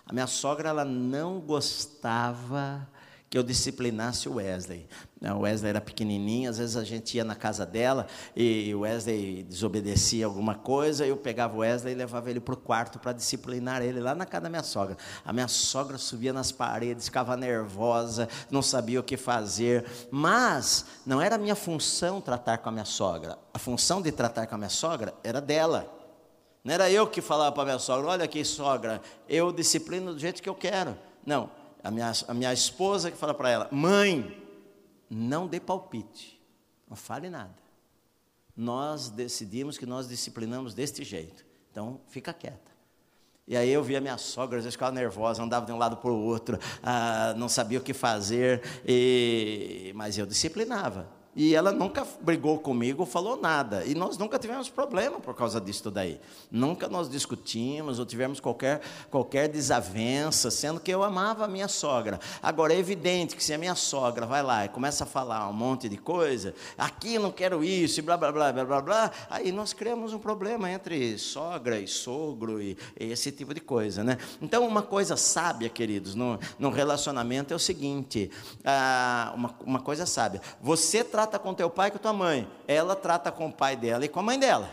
A minha sogra ela não gostava que eu disciplinasse o Wesley. O Wesley era pequenininho, às vezes a gente ia na casa dela e o Wesley desobedecia alguma coisa, eu pegava o Wesley e levava ele para o quarto para disciplinar ele lá na casa da minha sogra. A minha sogra subia nas paredes, ficava nervosa, não sabia o que fazer, mas não era minha função tratar com a minha sogra. A função de tratar com a minha sogra era dela. Não era eu que falava para minha sogra, olha aqui, sogra, eu disciplino do jeito que eu quero. Não, a minha, a minha esposa que fala para ela, mãe, não dê palpite, não fale nada. Nós decidimos que nós disciplinamos deste jeito, então fica quieta. E aí eu via minha sogra, às vezes ficava nervosa, andava de um lado para o outro, ah, não sabia o que fazer, e... mas eu disciplinava. E ela nunca brigou comigo, falou nada. E nós nunca tivemos problema por causa disso daí. Nunca nós discutimos ou tivemos qualquer, qualquer desavença, sendo que eu amava a minha sogra. Agora, é evidente que se a minha sogra vai lá e começa a falar um monte de coisa, aqui não quero isso, e blá, blá, blá, blá, blá, blá, aí nós criamos um problema entre sogra e sogro e, e esse tipo de coisa, né? Então, uma coisa sábia, queridos, no, no relacionamento é o seguinte, ah, uma, uma coisa sábia, você trata trata com teu pai e com tua mãe, ela trata com o pai dela e com a mãe dela.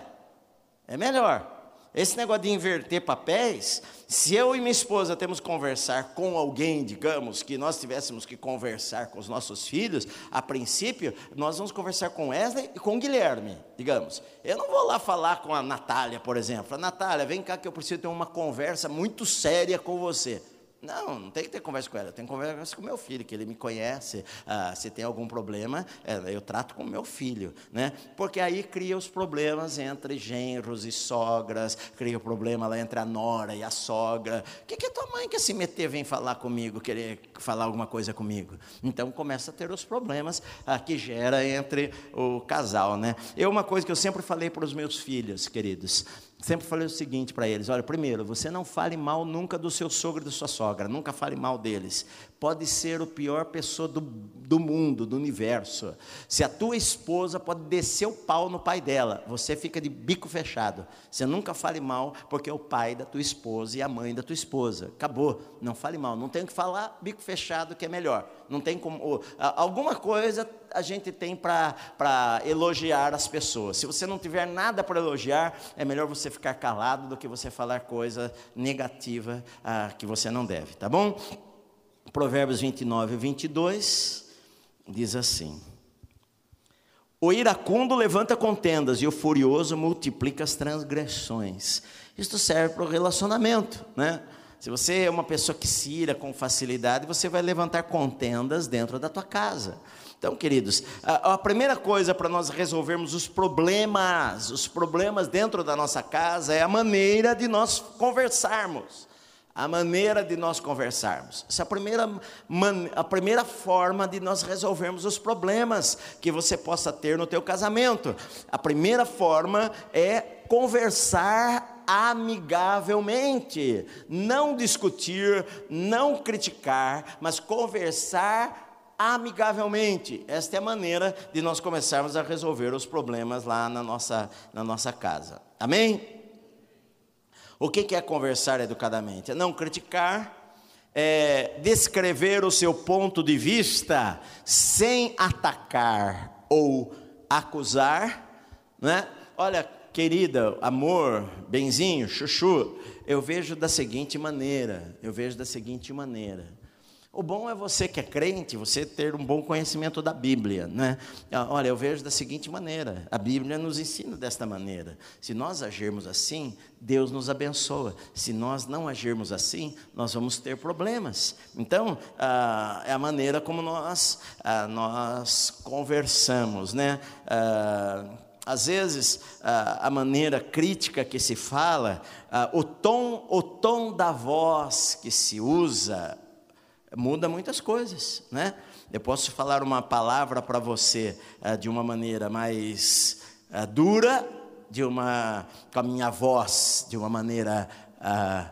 É melhor. Esse negócio de inverter papéis, se eu e minha esposa temos que conversar com alguém, digamos, que nós tivéssemos que conversar com os nossos filhos, a princípio, nós vamos conversar com Wesley e com Guilherme, digamos. Eu não vou lá falar com a Natália, por exemplo. Natália, vem cá que eu preciso ter uma conversa muito séria com você. Não, não tem que ter conversa com ela, eu tenho conversa com meu filho, que ele me conhece. Ah, se tem algum problema, é, eu trato com meu filho, né? Porque aí cria os problemas entre genros e sogras, cria o problema lá entre a nora e a sogra. O que, que tua mãe quer se meter, vem falar comigo, querer falar alguma coisa comigo? Então começa a ter os problemas ah, que gera entre o casal, né? Eu, uma coisa que eu sempre falei para os meus filhos, queridos, sempre falei o seguinte para eles: olha, primeiro, você não fale mal nunca do seu sogro e da sua sogra, nunca fale mal deles. Pode ser o pior pessoa do, do mundo, do universo. Se a tua esposa pode descer o pau no pai dela, você fica de bico fechado. Você nunca fale mal, porque é o pai da tua esposa e a mãe da tua esposa. Acabou. Não fale mal. Não tem que falar bico fechado que é melhor. Não tem como. Alguma coisa a gente tem para elogiar as pessoas. Se você não tiver nada para elogiar, é melhor você ficar calado do que você falar coisa negativa ah, que você não deve, tá bom? Provérbios 29 e 22 diz assim: O iracundo levanta contendas e o furioso multiplica as transgressões. Isto serve para o relacionamento, né? Se você é uma pessoa que se ira com facilidade, você vai levantar contendas dentro da tua casa. Então, queridos, a, a primeira coisa para nós resolvermos os problemas, os problemas dentro da nossa casa, é a maneira de nós conversarmos. A maneira de nós conversarmos. Essa é a primeira, a primeira forma de nós resolvermos os problemas que você possa ter no teu casamento. A primeira forma é conversar amigavelmente, não discutir, não criticar, mas conversar amigavelmente. Esta é a maneira de nós começarmos a resolver os problemas lá na nossa, na nossa casa. Amém? O que é conversar educadamente? É não criticar, é descrever o seu ponto de vista sem atacar ou acusar, né? Olha, querida, amor, benzinho, chuchu, eu vejo da seguinte maneira, eu vejo da seguinte maneira. O bom é você que é crente, você ter um bom conhecimento da Bíblia, né? Ah, olha, eu vejo da seguinte maneira: a Bíblia nos ensina desta maneira. Se nós agirmos assim, Deus nos abençoa. Se nós não agirmos assim, nós vamos ter problemas. Então, ah, é a maneira como nós ah, nós conversamos, né? Ah, às vezes a maneira crítica que se fala, o tom, o tom da voz que se usa, muda muitas coisas, né? Eu posso falar uma palavra para você uh, de uma maneira mais uh, dura, de uma com a minha voz de uma maneira uh,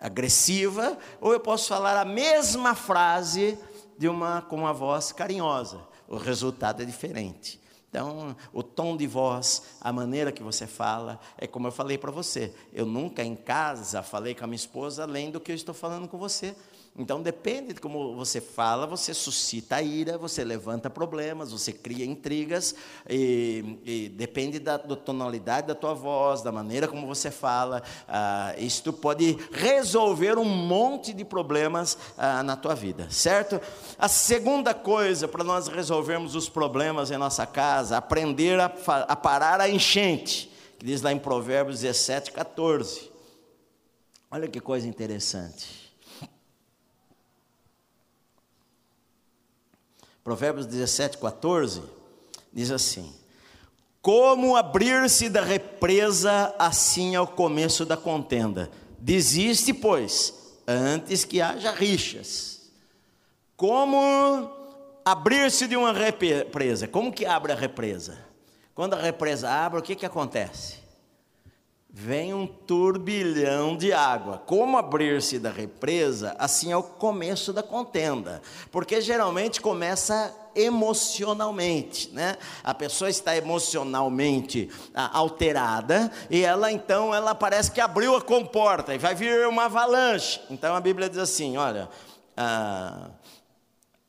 agressiva, ou eu posso falar a mesma frase de uma com uma voz carinhosa. O resultado é diferente. Então, o tom de voz, a maneira que você fala, é como eu falei para você. Eu nunca em casa falei com a minha esposa além do que eu estou falando com você. Então, depende de como você fala, você suscita ira, você levanta problemas, você cria intrigas, e, e depende da, da, tonalidade da tua voz, da maneira como você fala. Ah, isto pode resolver um monte de problemas ah, na tua vida, certo? A segunda coisa para nós resolvermos os problemas em nossa casa, aprender a, a parar a enchente, que diz lá em Provérbios 17, 14. Olha que coisa interessante. Provérbios 17, 14, diz assim: Como abrir-se da represa, assim é o começo da contenda. Desiste, pois, antes que haja rixas. Como abrir-se de uma represa? Como que abre a represa? Quando a represa abre, o que, que acontece? Vem um turbilhão de água. Como abrir-se da represa, assim é o começo da contenda, porque geralmente começa emocionalmente, né? A pessoa está emocionalmente ah, alterada e ela então ela parece que abriu a comporta e vai vir uma avalanche. Então a Bíblia diz assim, olha, ah,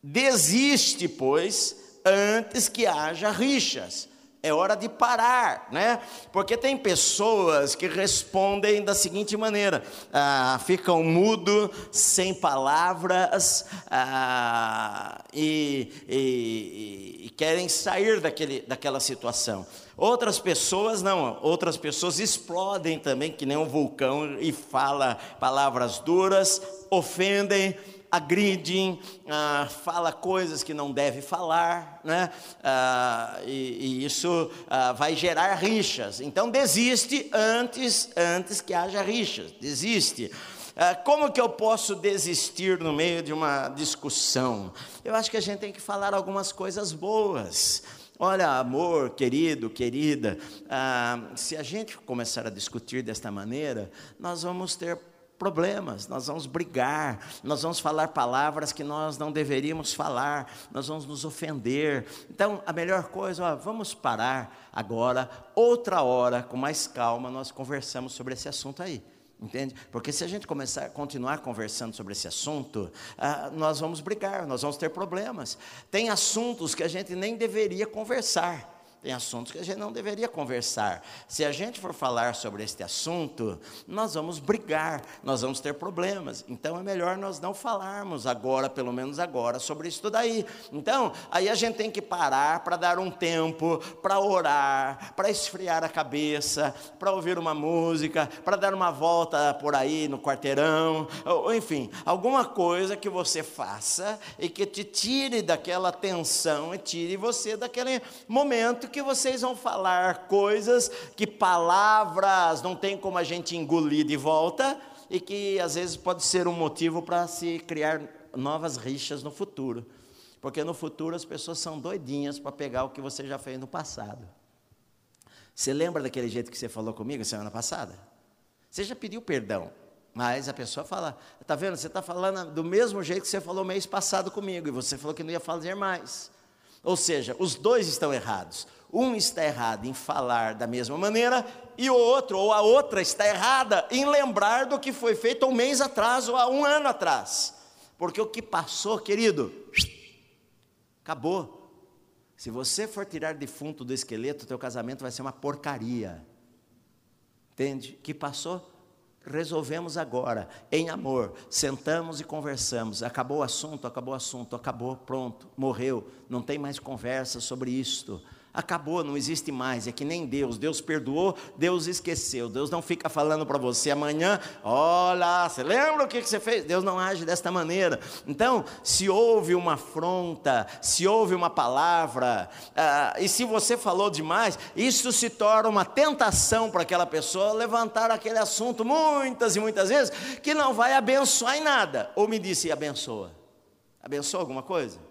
desiste pois antes que haja rixas é hora de parar, né? Porque tem pessoas que respondem da seguinte maneira: ah, ficam mudo, sem palavras ah, e, e, e, querem sair daquele, daquela situação. Outras pessoas não, outras pessoas explodem também, que nem um vulcão, e fala palavras duras, ofendem, agridem, ah, fala coisas que não deve falar, né? Ah, e, e, isso ah, vai gerar rixas. Então desiste antes, antes que haja rixas. Desiste. Ah, como que eu posso desistir no meio de uma discussão? Eu acho que a gente tem que falar algumas coisas boas. Olha, amor, querido, querida, ah, se a gente começar a discutir desta maneira, nós vamos ter problemas, nós vamos brigar, nós vamos falar palavras que nós não deveríamos falar, nós vamos nos ofender. Então, a melhor coisa, ó, vamos parar agora, outra hora, com mais calma, nós conversamos sobre esse assunto aí. Entende? Porque se a gente começar continuar conversando sobre esse assunto, ah, nós vamos brigar, nós vamos ter problemas. Tem assuntos que a gente nem deveria conversar. Tem assuntos que a gente não deveria conversar. Se a gente for falar sobre este assunto, nós vamos brigar, nós vamos ter problemas. Então é melhor nós não falarmos agora, pelo menos agora, sobre isso daí. Então, aí a gente tem que parar para dar um tempo, para orar, para esfriar a cabeça, para ouvir uma música, para dar uma volta por aí no quarteirão, ou, enfim, alguma coisa que você faça e que te tire daquela tensão e tire você daquele momento que vocês vão falar coisas que palavras não tem como a gente engolir de volta e que às vezes pode ser um motivo para se criar novas rixas no futuro. Porque no futuro as pessoas são doidinhas para pegar o que você já fez no passado. Você lembra daquele jeito que você falou comigo semana passada? Você já pediu perdão, mas a pessoa fala: está vendo? Você está falando do mesmo jeito que você falou mês passado comigo, e você falou que não ia fazer mais. Ou seja, os dois estão errados. Um está errado em falar da mesma maneira e o outro ou a outra está errada em lembrar do que foi feito um mês atrás ou há um ano atrás. Porque o que passou, querido, acabou. Se você for tirar defunto do esqueleto, teu casamento vai ser uma porcaria. Entende? Que passou? Resolvemos agora, em amor, sentamos e conversamos. Acabou o assunto, acabou o assunto, acabou, pronto, morreu. Não tem mais conversa sobre isto. Acabou, não existe mais. É que nem Deus. Deus perdoou, Deus esqueceu. Deus não fica falando para você amanhã, olha, você lembra o que você fez? Deus não age desta maneira. Então, se houve uma afronta, se houve uma palavra, ah, e se você falou demais, isso se torna uma tentação para aquela pessoa levantar aquele assunto muitas e muitas vezes, que não vai abençoar em nada. Ou me disse, abençoa. Abençoou alguma coisa?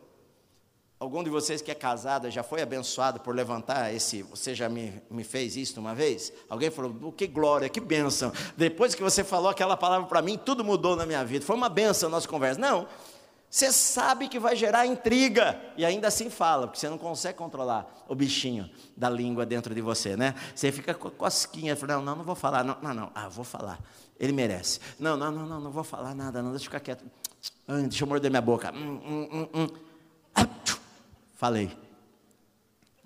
Algum de vocês que é casado já foi abençoado por levantar esse? Você já me, me fez isso uma vez? Alguém falou, oh, que glória, que bênção. Depois que você falou aquela palavra para mim, tudo mudou na minha vida. Foi uma bênção a nossa conversa. Não, você sabe que vai gerar intriga e ainda assim fala, porque você não consegue controlar o bichinho da língua dentro de você, né? Você fica com cosquinha, não, não, não vou falar, não, não, não, ah, vou falar. Ele merece. Não, não, não, não, não vou falar nada, não, deixa eu ficar quieto. Deixa eu morder minha boca. Hum, hum, hum, hum. Falei.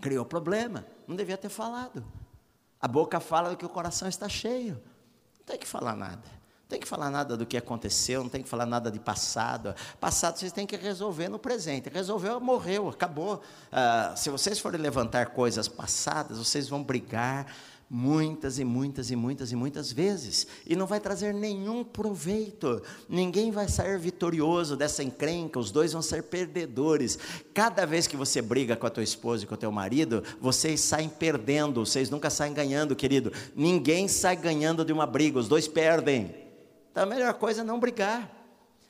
Criou problema. Não devia ter falado. A boca fala que o coração está cheio. Não tem que falar nada. Não tem que falar nada do que aconteceu, não tem que falar nada de passado. Passado vocês têm que resolver no presente. Resolveu, morreu, acabou. Ah, se vocês forem levantar coisas passadas, vocês vão brigar muitas e muitas e muitas e muitas vezes, e não vai trazer nenhum proveito. Ninguém vai sair vitorioso dessa encrenca, os dois vão ser perdedores. Cada vez que você briga com a tua esposa e com o teu marido, vocês saem perdendo, vocês nunca saem ganhando, querido. Ninguém sai ganhando de uma briga, os dois perdem. Então a melhor coisa é não brigar.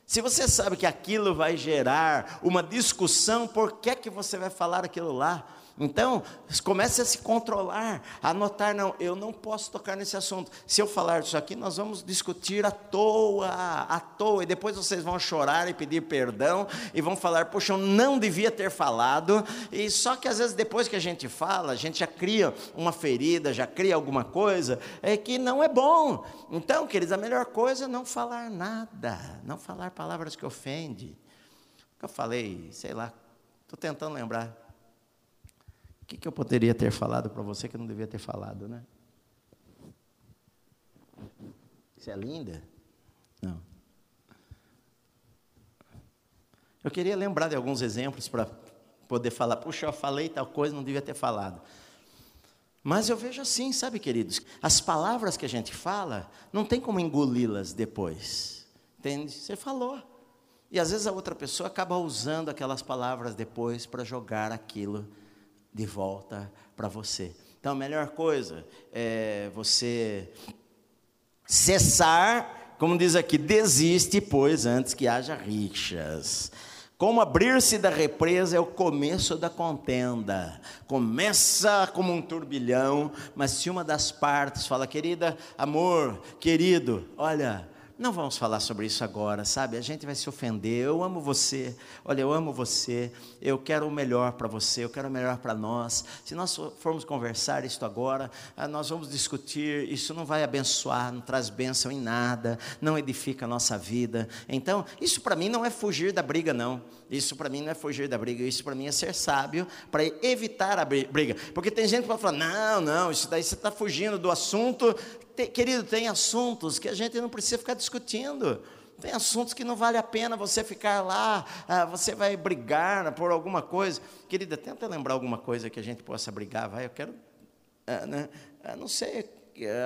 Se você sabe que aquilo vai gerar uma discussão, por que é que você vai falar aquilo lá? Então, comece a se controlar, a notar, não, eu não posso tocar nesse assunto. Se eu falar disso aqui, nós vamos discutir à toa, à toa, e depois vocês vão chorar e pedir perdão, e vão falar, poxa, eu não devia ter falado, e só que às vezes depois que a gente fala, a gente já cria uma ferida, já cria alguma coisa, é que não é bom. Então, queridos, a melhor coisa é não falar nada, não falar palavras que ofendem. Eu falei, sei lá, estou tentando lembrar. O que, que eu poderia ter falado para você que eu não devia ter falado, né? Você é linda? Não. Eu queria lembrar de alguns exemplos para poder falar, puxa, eu falei tal coisa, não devia ter falado. Mas eu vejo assim, sabe, queridos? As palavras que a gente fala, não tem como engoli-las depois. Entende? Você falou. E às vezes a outra pessoa acaba usando aquelas palavras depois para jogar aquilo de volta para você. Então, a melhor coisa é você cessar, como diz aqui, desiste, pois, antes que haja rixas. Como abrir-se da represa é o começo da contenda. Começa como um turbilhão, mas se uma das partes fala, querida, amor, querido, olha, não vamos falar sobre isso agora, sabe? A gente vai se ofender. Eu amo você. Olha, eu amo você. Eu quero o melhor para você. Eu quero o melhor para nós. Se nós formos conversar isto agora, ah, nós vamos discutir. Isso não vai abençoar, não traz bênção em nada, não edifica a nossa vida. Então, isso para mim não é fugir da briga, não. Isso para mim não é fugir da briga. Isso para mim é ser sábio para evitar a briga. Porque tem gente que vai falar: não, não, isso daí você está fugindo do assunto querido, tem assuntos que a gente não precisa ficar discutindo. Tem assuntos que não vale a pena você ficar lá, ah, você vai brigar por alguma coisa. Querida, tenta lembrar alguma coisa que a gente possa brigar, vai. Eu quero, ah, né, ah, não sei,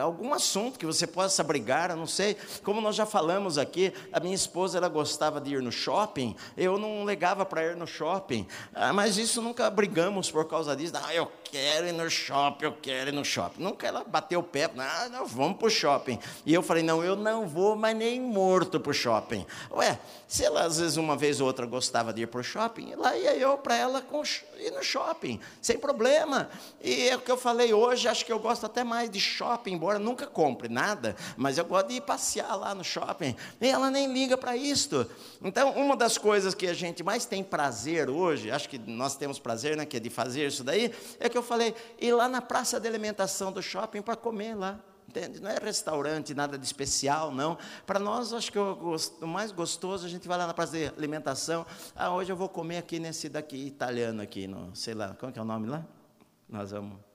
algum assunto que você possa brigar, eu não sei. Como nós já falamos aqui, a minha esposa ela gostava de ir no shopping, eu não legava para ir no shopping, ah, mas isso nunca brigamos por causa disso. Ah, eu quero ir no shopping, eu quero ir no shopping. Nunca ela bateu o pé, ah, não, vamos para o shopping. E eu falei, não, eu não vou, mas nem morto para o shopping. Ué, se ela às vezes uma vez ou outra gostava de ir para o shopping, lá ia eu para ela com, ir no shopping, sem problema. E é o que eu falei hoje, acho que eu gosto até mais de shopping embora nunca compre nada, mas eu gosto de ir passear lá no shopping. E ela nem liga para isto. Então, uma das coisas que a gente mais tem prazer hoje, acho que nós temos prazer, né, que é de fazer isso daí, é que eu falei, ir lá na praça de alimentação do shopping para comer lá. Entende? Não é restaurante, nada de especial, não. Para nós, acho que o, mais gostoso, a gente vai lá na praça de alimentação. Ah, hoje eu vou comer aqui nesse daqui italiano aqui, no, sei lá, como que é o nome lá? Nós vamos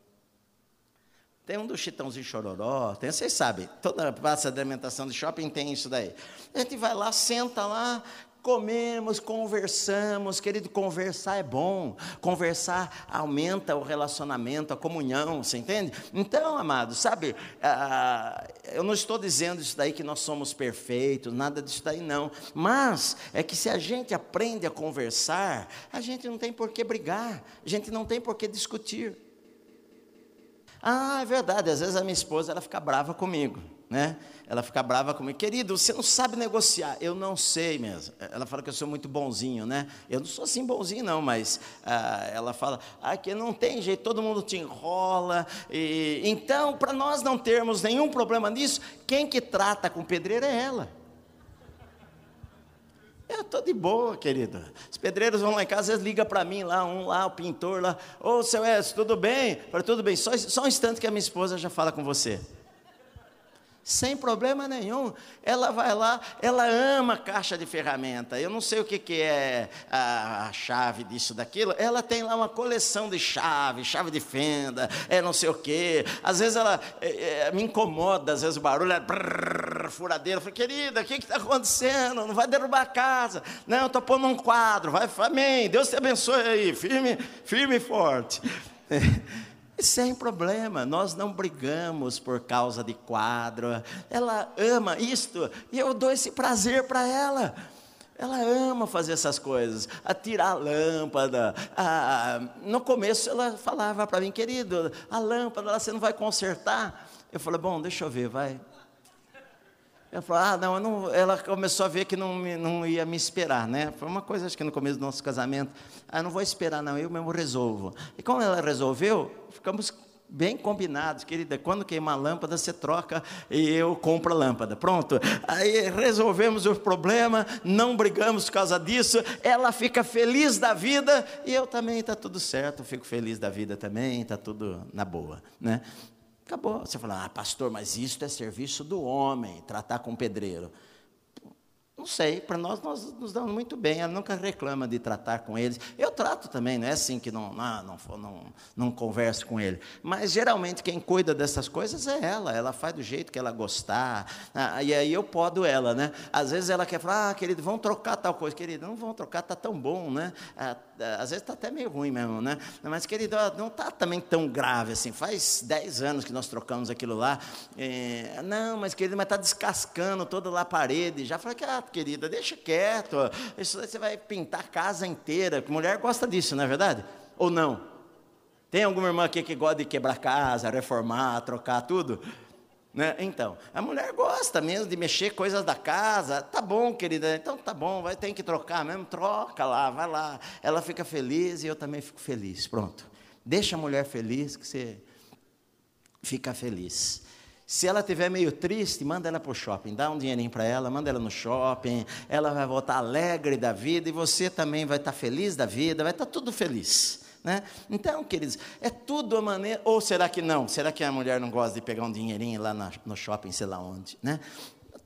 tem um do Chitãozinho Chororó, tem, vocês sabem, toda praça de alimentação de shopping tem isso daí. A gente vai lá, senta lá, comemos, conversamos, querido, conversar é bom, conversar aumenta o relacionamento, a comunhão, você entende? Então, amado, sabe, ah, eu não estou dizendo isso daí que nós somos perfeitos, nada disso daí não, mas é que se a gente aprende a conversar, a gente não tem por que brigar, a gente não tem por que discutir. Ah, é verdade. Às vezes a minha esposa ela fica brava comigo, né? Ela fica brava comigo. Querido, você não sabe negociar. Eu não sei mesmo. Ela fala que eu sou muito bonzinho, né? Eu não sou assim bonzinho não, mas ah, ela fala, ah, que não tem jeito, todo mundo te enrola. E, então, para nós não termos nenhum problema nisso, quem que trata com pedreiro é ela. Eu estou de boa, querido. Os pedreiros vão lá em casa, vezes ligam para mim lá, um lá, o pintor lá. Ô, oh, seu Edson, tudo bem? Para tudo bem. Só, só um instante que a minha esposa já fala com você sem problema nenhum. Ela vai lá, ela ama caixa de ferramenta. Eu não sei o que, que é a, chave disso, daquilo. Ela tem lá uma coleção de chave, chave de fenda, é não sei o quê. Às vezes ela é, é, me incomoda, às vezes o barulho é brrr, furadeira. Eu falei, querida, o que está acontecendo? Não vai derrubar a casa. Não, estou pondo um quadro. Vai, amém. Deus te abençoe aí, firme, firme e forte. Sem problema, nós não brigamos por causa de quadro. Ela ama isto e eu dou esse prazer para ela. Ela ama fazer essas coisas, a tirar a lâmpada. No começo ela falava para mim, querido, a lâmpada você não vai consertar. Eu falei, bom, deixa eu ver, vai. Ela falou, ah, não, não, ela começou a ver que não, não ia me esperar, né? Foi uma coisa, acho que no começo do nosso casamento. Ah, não vou esperar, não, eu mesmo resolvo. E como ela resolveu, ficamos bem combinados, querida. Quando queimar a lâmpada, você troca e eu compro a lâmpada. Pronto. Aí resolvemos o problema, não brigamos por causa disso. Ela fica feliz da vida e eu também está tudo certo. Fico feliz da vida também, está tudo na boa, né? Acabou. Você fala, ah, pastor, mas isso é serviço do homem, tratar com pedreiro. Não sei, para nós, nós nos damos muito bem, ela nunca reclama de tratar com eles. Eu trato também, não é assim que não, não, não, não, não converso com ele. Mas geralmente quem cuida dessas coisas é ela, ela faz do jeito que ela gostar. Ah, e aí eu podo ela, né? Às vezes ela quer falar, ah, querido, vamos trocar tal coisa. Querido, não vão trocar, está tão bom, né? Ah, ah, às vezes está até meio ruim mesmo, né? Mas, querido, não está também tão grave assim. Faz 10 anos que nós trocamos aquilo lá. É, não, mas querido, mas está descascando toda lá a parede. Já falei que, ah, querida, deixa quieto. Isso você vai pintar a casa inteira. Mulher gosta disso, não é verdade? Ou não? Tem alguma irmã aqui que gosta de quebrar casa, reformar, trocar tudo? Né? Então, a mulher gosta mesmo de mexer coisas da casa. Tá bom, querida, então tá bom, vai ter que trocar mesmo, troca lá, vai lá. Ela fica feliz e eu também fico feliz. Pronto. Deixa a mulher feliz que você fica feliz. Se ela estiver meio triste, manda ela para o shopping, dá um dinheirinho para ela, manda ela no shopping, ela vai voltar alegre da vida e você também vai estar feliz da vida, vai estar tudo feliz. Né? Então, queridos, é tudo a maneira. Ou será que não? Será que a mulher não gosta de pegar um dinheirinho lá na, no shopping, sei lá onde? Né?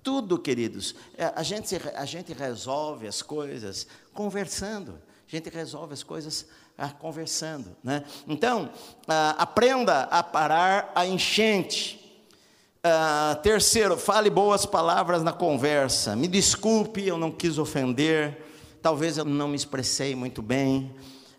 Tudo, queridos, é, a gente, a gente resolve as coisas conversando. A gente resolve as coisas ah, conversando. Né? Então, ah, aprenda a parar a enchente. Uh, terceiro, fale boas palavras na conversa. Me desculpe, eu não quis ofender. Talvez eu não me expressei muito bem.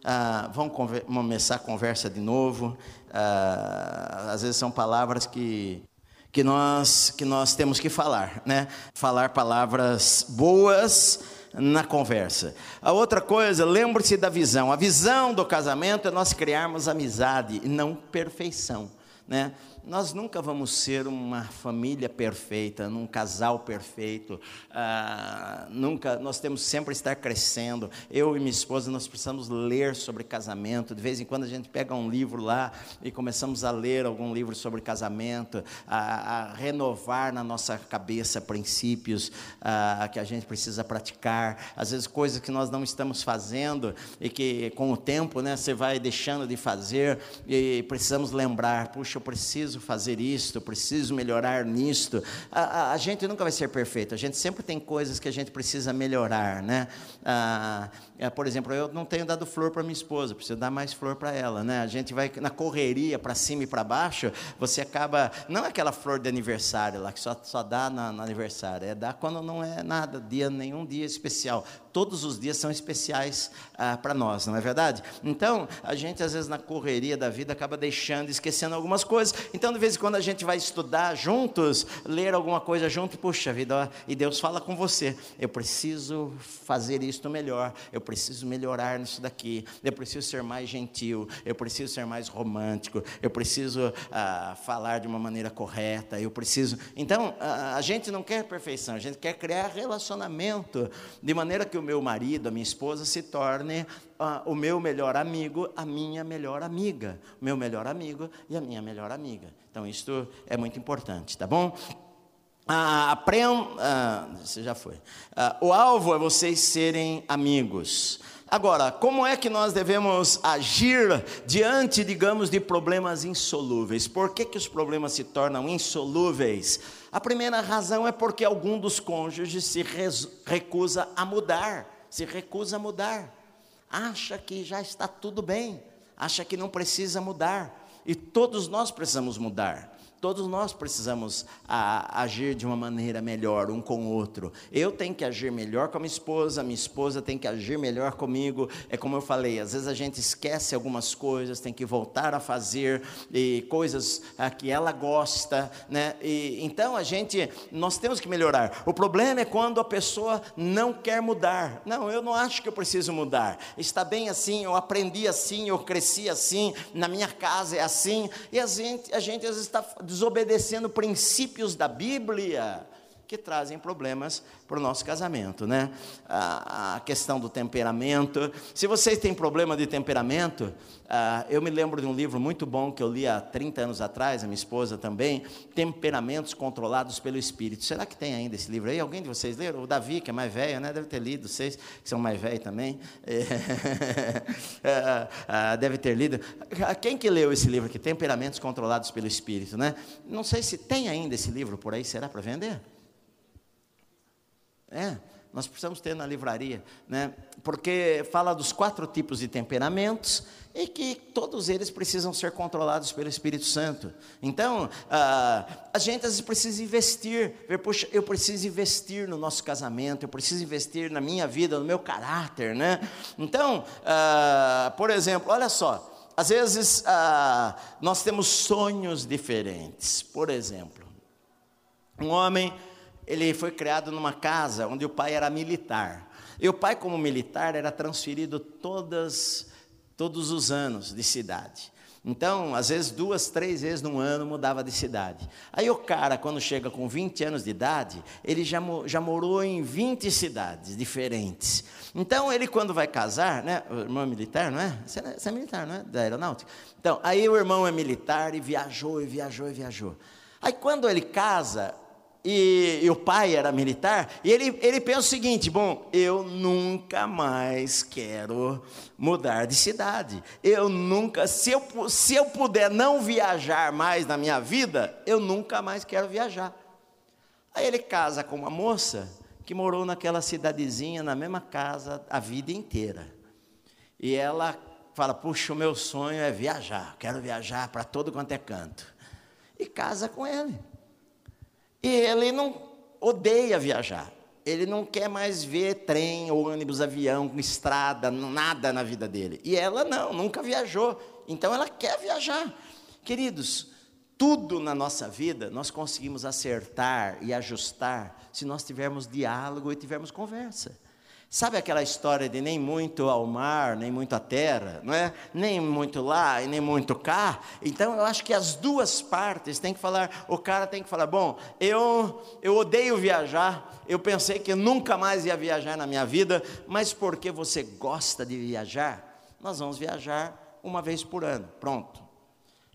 Uh, vamos começar a conversa de novo. Uh, às vezes são palavras que, que, nós, que nós temos que falar, né? Falar palavras boas na conversa. A outra coisa, lembre-se da visão. A visão do casamento é nós criarmos amizade e não perfeição, né? Nós nunca vamos ser uma família perfeita, um casal perfeito. Ah, nunca, nós temos sempre estar crescendo. Eu e minha esposa nós precisamos ler sobre casamento. De vez em quando a gente pega um livro lá e começamos a ler algum livro sobre casamento, a, a renovar na nossa cabeça princípios a, que a gente precisa praticar. Às vezes coisas que nós não estamos fazendo e que com o tempo, né, você vai deixando de fazer e precisamos lembrar. Puxa, eu preciso preciso fazer isto, preciso melhorar nisto. A, a, a, gente nunca vai ser perfeito, a gente sempre tem coisas que a gente precisa melhorar, né? Ah, por exemplo, eu não tenho dado flor para minha esposa, preciso dar mais flor para ela, né? A gente vai na correria para cima e para baixo, você acaba, não é aquela flor de aniversário lá, que só, só dá no, no aniversário, é dar quando não é nada, dia nenhum dia especial. Todos os dias são especiais ah, para nós, não é verdade? Então, a gente às vezes na correria da vida acaba deixando, esquecendo algumas coisas. Então, de vez em quando a gente vai estudar juntos, ler alguma coisa junto, puxa vida, ó, e Deus fala com você: eu preciso fazer isto melhor, eu preciso melhorar nisso daqui, eu preciso ser mais gentil, eu preciso ser mais romântico, eu preciso ah, falar de uma maneira correta, eu preciso. Então, a, a gente não quer perfeição, a gente quer criar relacionamento de maneira que o meu marido, a minha esposa se torne uh, o meu melhor amigo, a minha melhor amiga, o meu melhor amigo e a minha melhor amiga. Então, isto é muito importante, tá bom? Ah, aprendam, ah, já foi. Ah, o alvo é vocês serem amigos. Agora, como é que nós devemos agir diante, digamos, de problemas insolúveis? Por que, que os problemas se tornam insolúveis? A primeira razão é porque algum dos cônjuges se recusa a mudar, se recusa a mudar. Acha que já está tudo bem, acha que não precisa mudar. E todos nós precisamos mudar. Todos nós precisamos a, agir de uma maneira melhor um com o outro. Eu tenho que agir melhor com a minha esposa, minha esposa tem que agir melhor comigo. É como eu falei, às vezes a gente esquece algumas coisas, tem que voltar a fazer e coisas a, que ela gosta, né? E, então a gente, nós temos que melhorar. O problema é quando a pessoa não quer mudar. Não, eu não acho que eu preciso mudar. Está bem assim, eu aprendi assim, eu cresci assim, na minha casa é assim. E a gente, a gente às vezes está desobedecendo princípios da Bíblia que trazem problemas para o nosso casamento, né? A, questão do temperamento. Se vocês têm problema de temperamento, ah, eu me lembro de um livro muito bom que eu li há 30 anos atrás, a minha esposa também, Temperamentos Controlados pelo Espírito. Será que tem ainda esse livro aí? Alguém de vocês leram? O Davi, que é mais velho, né? Deve ter lido, vocês que são mais velhos também. É, ah, deve ter lido. Quem que leu esse livro aqui? Temperamentos Controlados pelo Espírito, né? Não sei se tem ainda esse livro por aí, será para vender? É, nós precisamos ter na livraria, né? Porque fala dos quatro tipos de temperamentos e que todos eles precisam ser controlados pelo Espírito Santo. Então, ah, a gente às vezes precisa investir, ver, poxa, eu preciso investir no nosso casamento, eu preciso investir na minha vida, no meu caráter, né? Então, ah, por exemplo, olha só, às vezes ah, nós temos sonhos diferentes. Por exemplo, um homem ele foi criado numa casa onde o pai era militar. E o pai, como militar, era transferido todas, todos os anos de cidade. Então, às vezes, duas, três vezes no ano mudava de cidade. Aí o cara, quando chega com 20 anos de idade, ele já, já morou em 20 cidades diferentes. Então, ele quando vai casar, né? O irmão é militar, não é? Você, é, você é militar, não é? Da aeronáutica. Então, aí o irmão é militar e viajou, e viajou, e viajou. Aí quando ele casa, e, e, o pai era militar, e ele, ele pensa o seguinte: bom, eu nunca mais quero mudar de cidade. Eu nunca, se eu, se eu puder não viajar mais na minha vida, eu nunca mais quero viajar. Aí ele casa com uma moça que morou naquela cidadezinha, na mesma casa, a vida inteira. E ela fala: puxa, o meu sonho é viajar, quero viajar para todo quanto é canto. E casa com ele. E ele não odeia viajar. Ele não quer mais ver trem, ônibus, avião, estrada, nada na vida dele. E ela não, nunca viajou. Então ela quer viajar. Queridos, tudo na nossa vida nós conseguimos acertar e ajustar se nós tivermos diálogo e tivermos conversa. Sabe aquela história de nem muito ao mar, nem muito à terra, não é? Nem muito lá e nem muito cá. Então eu acho que as duas partes têm que falar, o cara tem que falar, bom, eu eu odeio viajar, eu pensei que nunca mais ia viajar na minha vida, mas porque você gosta de viajar, nós vamos viajar uma vez por ano. Pronto.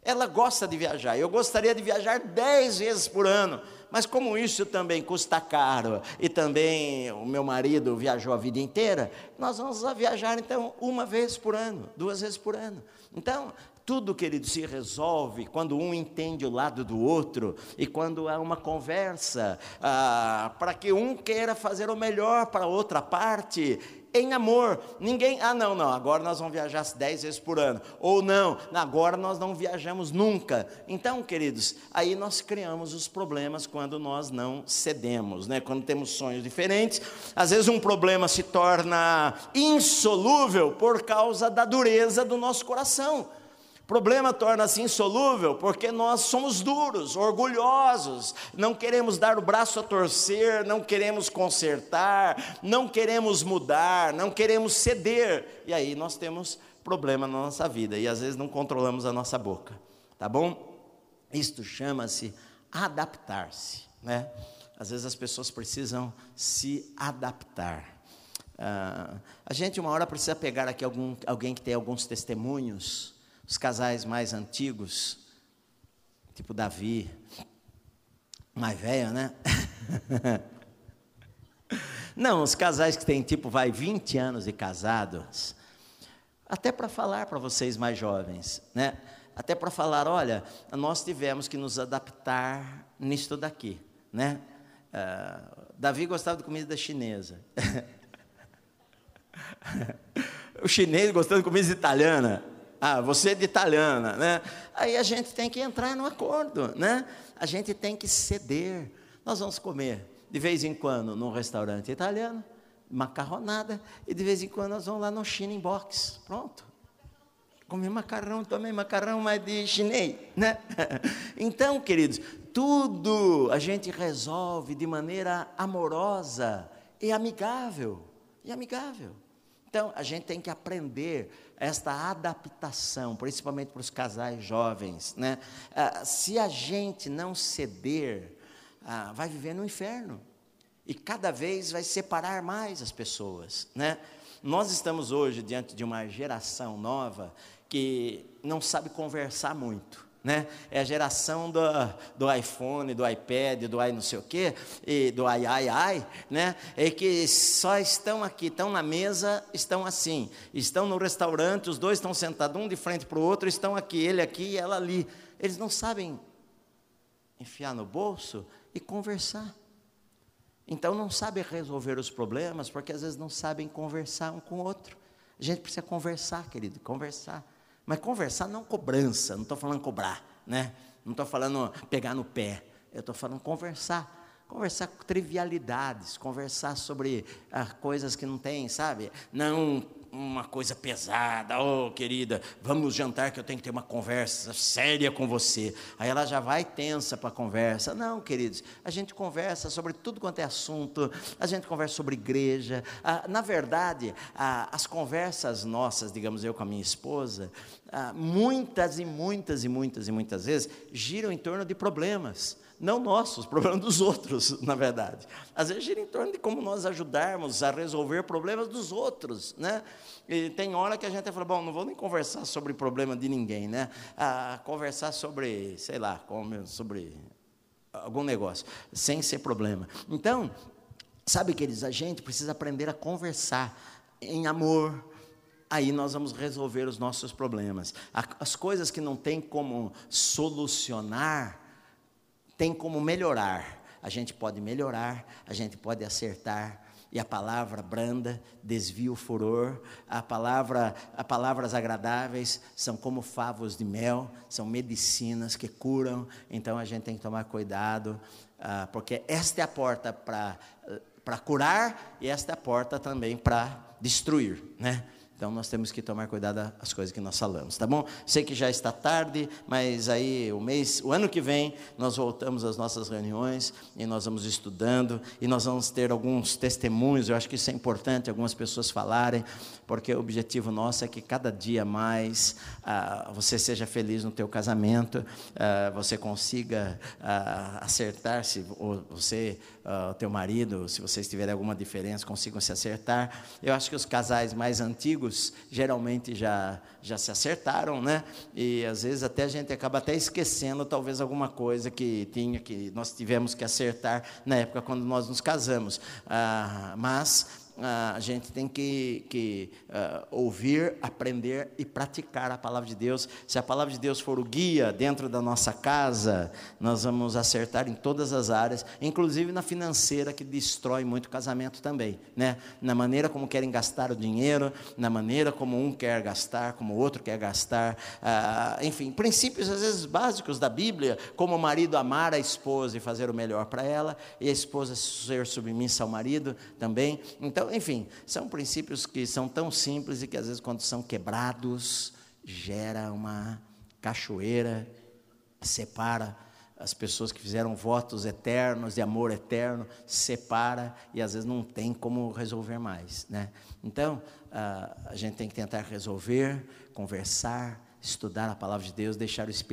Ela gosta de viajar. Eu gostaria de viajar dez vezes por ano mas como isso também custa caro e também o meu marido viajou a vida inteira, nós vamos viajar então uma vez por ano, duas vezes por ano. Então, tudo, querido, se resolve quando um entende o lado do outro e quando há uma conversa ah, para que um queira fazer o melhor para a outra parte em amor. Ninguém, ah, não, não, agora nós vamos viajar dez vezes por ano. Ou não, agora nós não viajamos nunca. Então, queridos, aí nós criamos os problemas quando nós não cedemos, né? Quando temos sonhos diferentes. Às vezes um problema se torna insolúvel por causa da dureza do nosso coração. Problema torna-se insolúvel porque nós somos duros, orgulhosos, não queremos dar o braço a torcer, não queremos consertar, não queremos mudar, não queremos ceder. E aí nós temos problema na nossa vida e às vezes não controlamos a nossa boca, tá bom? Isto chama-se adaptar-se, né? Às vezes as pessoas precisam se adaptar. Ah, a gente uma hora precisa pegar aqui algum, alguém que tem alguns testemunhos os casais mais antigos, tipo Davi, mais velho, né? Não, os casais que têm tipo, vai 20 anos de casados, até para falar para vocês mais jovens, né? Até para falar, olha, nós tivemos que nos adaptar nisto daqui, né? Uh, Davi gostava de comida chinesa. o chinês gostava de comida italiana. Ah, você é de italiana, né? Aí a gente tem que entrar no acordo, né? A gente tem que ceder. Nós vamos comer de vez em quando num restaurante italiano, macarronada, e de vez em quando nós vamos lá no China Box. Pronto. Comer macarrão também, macarrão mais de chinês, né? Então, queridos, tudo a gente resolve de maneira amorosa e amigável. E amigável. Então, a gente tem que aprender esta adaptação, principalmente para os casais jovens. Né? Ah, se a gente não ceder, ah, vai viver no inferno. E cada vez vai separar mais as pessoas. Né? Nós estamos hoje diante de uma geração nova que não sabe conversar muito né? É a geração do, do iPhone, do iPad, do i não sei o quê, e do ai, ai, ai, né? É que só estão aqui, estão na mesa, estão assim. Estão no restaurante, os dois estão sentados um de frente para o outro, estão aqui, ele aqui e ela ali. Eles não sabem enfiar no bolso e conversar. Então não sabem resolver os problemas, porque às vezes não sabem conversar um com o outro. A gente precisa conversar, querido, conversar. Mas conversar não cobrança, não estou falando cobrar, né? Não estou falando pegar no pé. Eu estou falando conversar. Conversar com trivialidades, conversar sobre ah, coisas que não tem, sabe? Não uma coisa pesada, oh querida, vamos jantar que eu tenho que ter uma conversa séria com você. Aí ela já vai tensa para a conversa. Não, queridos, a gente conversa sobre tudo quanto é assunto, a gente conversa sobre igreja. Ah, na verdade, ah, as conversas nossas, digamos eu com a minha esposa, ah, muitas e muitas e muitas e muitas vezes giram em torno de problemas não nossos, problemas dos outros, na verdade. Às vezes gira em torno de como nós ajudarmos a resolver problemas dos outros, né? E tem hora que a gente fala, bom, não vou nem conversar sobre problema de ninguém, né? Ah, conversar sobre, sei lá, sobre algum negócio, sem ser problema. Então, sabe, queridos, a gente precisa aprender a conversar em amor, aí nós vamos resolver os nossos problemas. As coisas que não tem como solucionar, tem como melhorar. A gente pode melhorar, a gente pode acertar, e a palavra branda desvia o furor, a palavra, a palavras agradáveis são como favos de mel, são medicinas que curam, então a gente tem que tomar cuidado, ah, porque esta é a porta para para curar e esta é a porta também para destruir, né? Então nós temos que tomar cuidado as coisas que nós falamos, tá bom? Sei que já está tarde, mas aí o mês, o ano que vem, nós voltamos às nossas reuniões e nós vamos estudando e nós vamos ter alguns testemunhos. Eu acho que isso é importante algumas pessoas falarem, porque o objetivo nosso é que cada dia mais ah, você seja feliz no teu casamento, ah, você consiga ah, acertar se você, ah, o teu marido, se vocês tiverem alguma diferença, consigam se acertar. Eu acho que os casais mais antigos amigos geralmente já, já se acertaram, né? E às vezes até a gente acaba até esquecendo talvez alguma coisa que tinha que nós tivemos que acertar na época quando nós nos casamos. Ah, mas a gente tem que, que uh, ouvir, aprender e praticar a palavra de Deus. Se a palavra de Deus for o guia dentro da nossa casa, nós vamos acertar em todas as áreas, inclusive na financeira, que destrói muito o casamento também. Né? Na maneira como querem gastar o dinheiro, na maneira como um quer gastar, como o outro quer gastar. Uh, enfim, princípios às vezes básicos da Bíblia, como o marido amar a esposa e fazer o melhor para ela, e a esposa ser submissa ao marido também. Então, enfim, são princípios que são tão simples e que às vezes, quando são quebrados, gera uma cachoeira, separa as pessoas que fizeram votos eternos de amor eterno, separa e às vezes não tem como resolver mais. Né? Então, a gente tem que tentar resolver, conversar, estudar a palavra de Deus, deixar o Espírito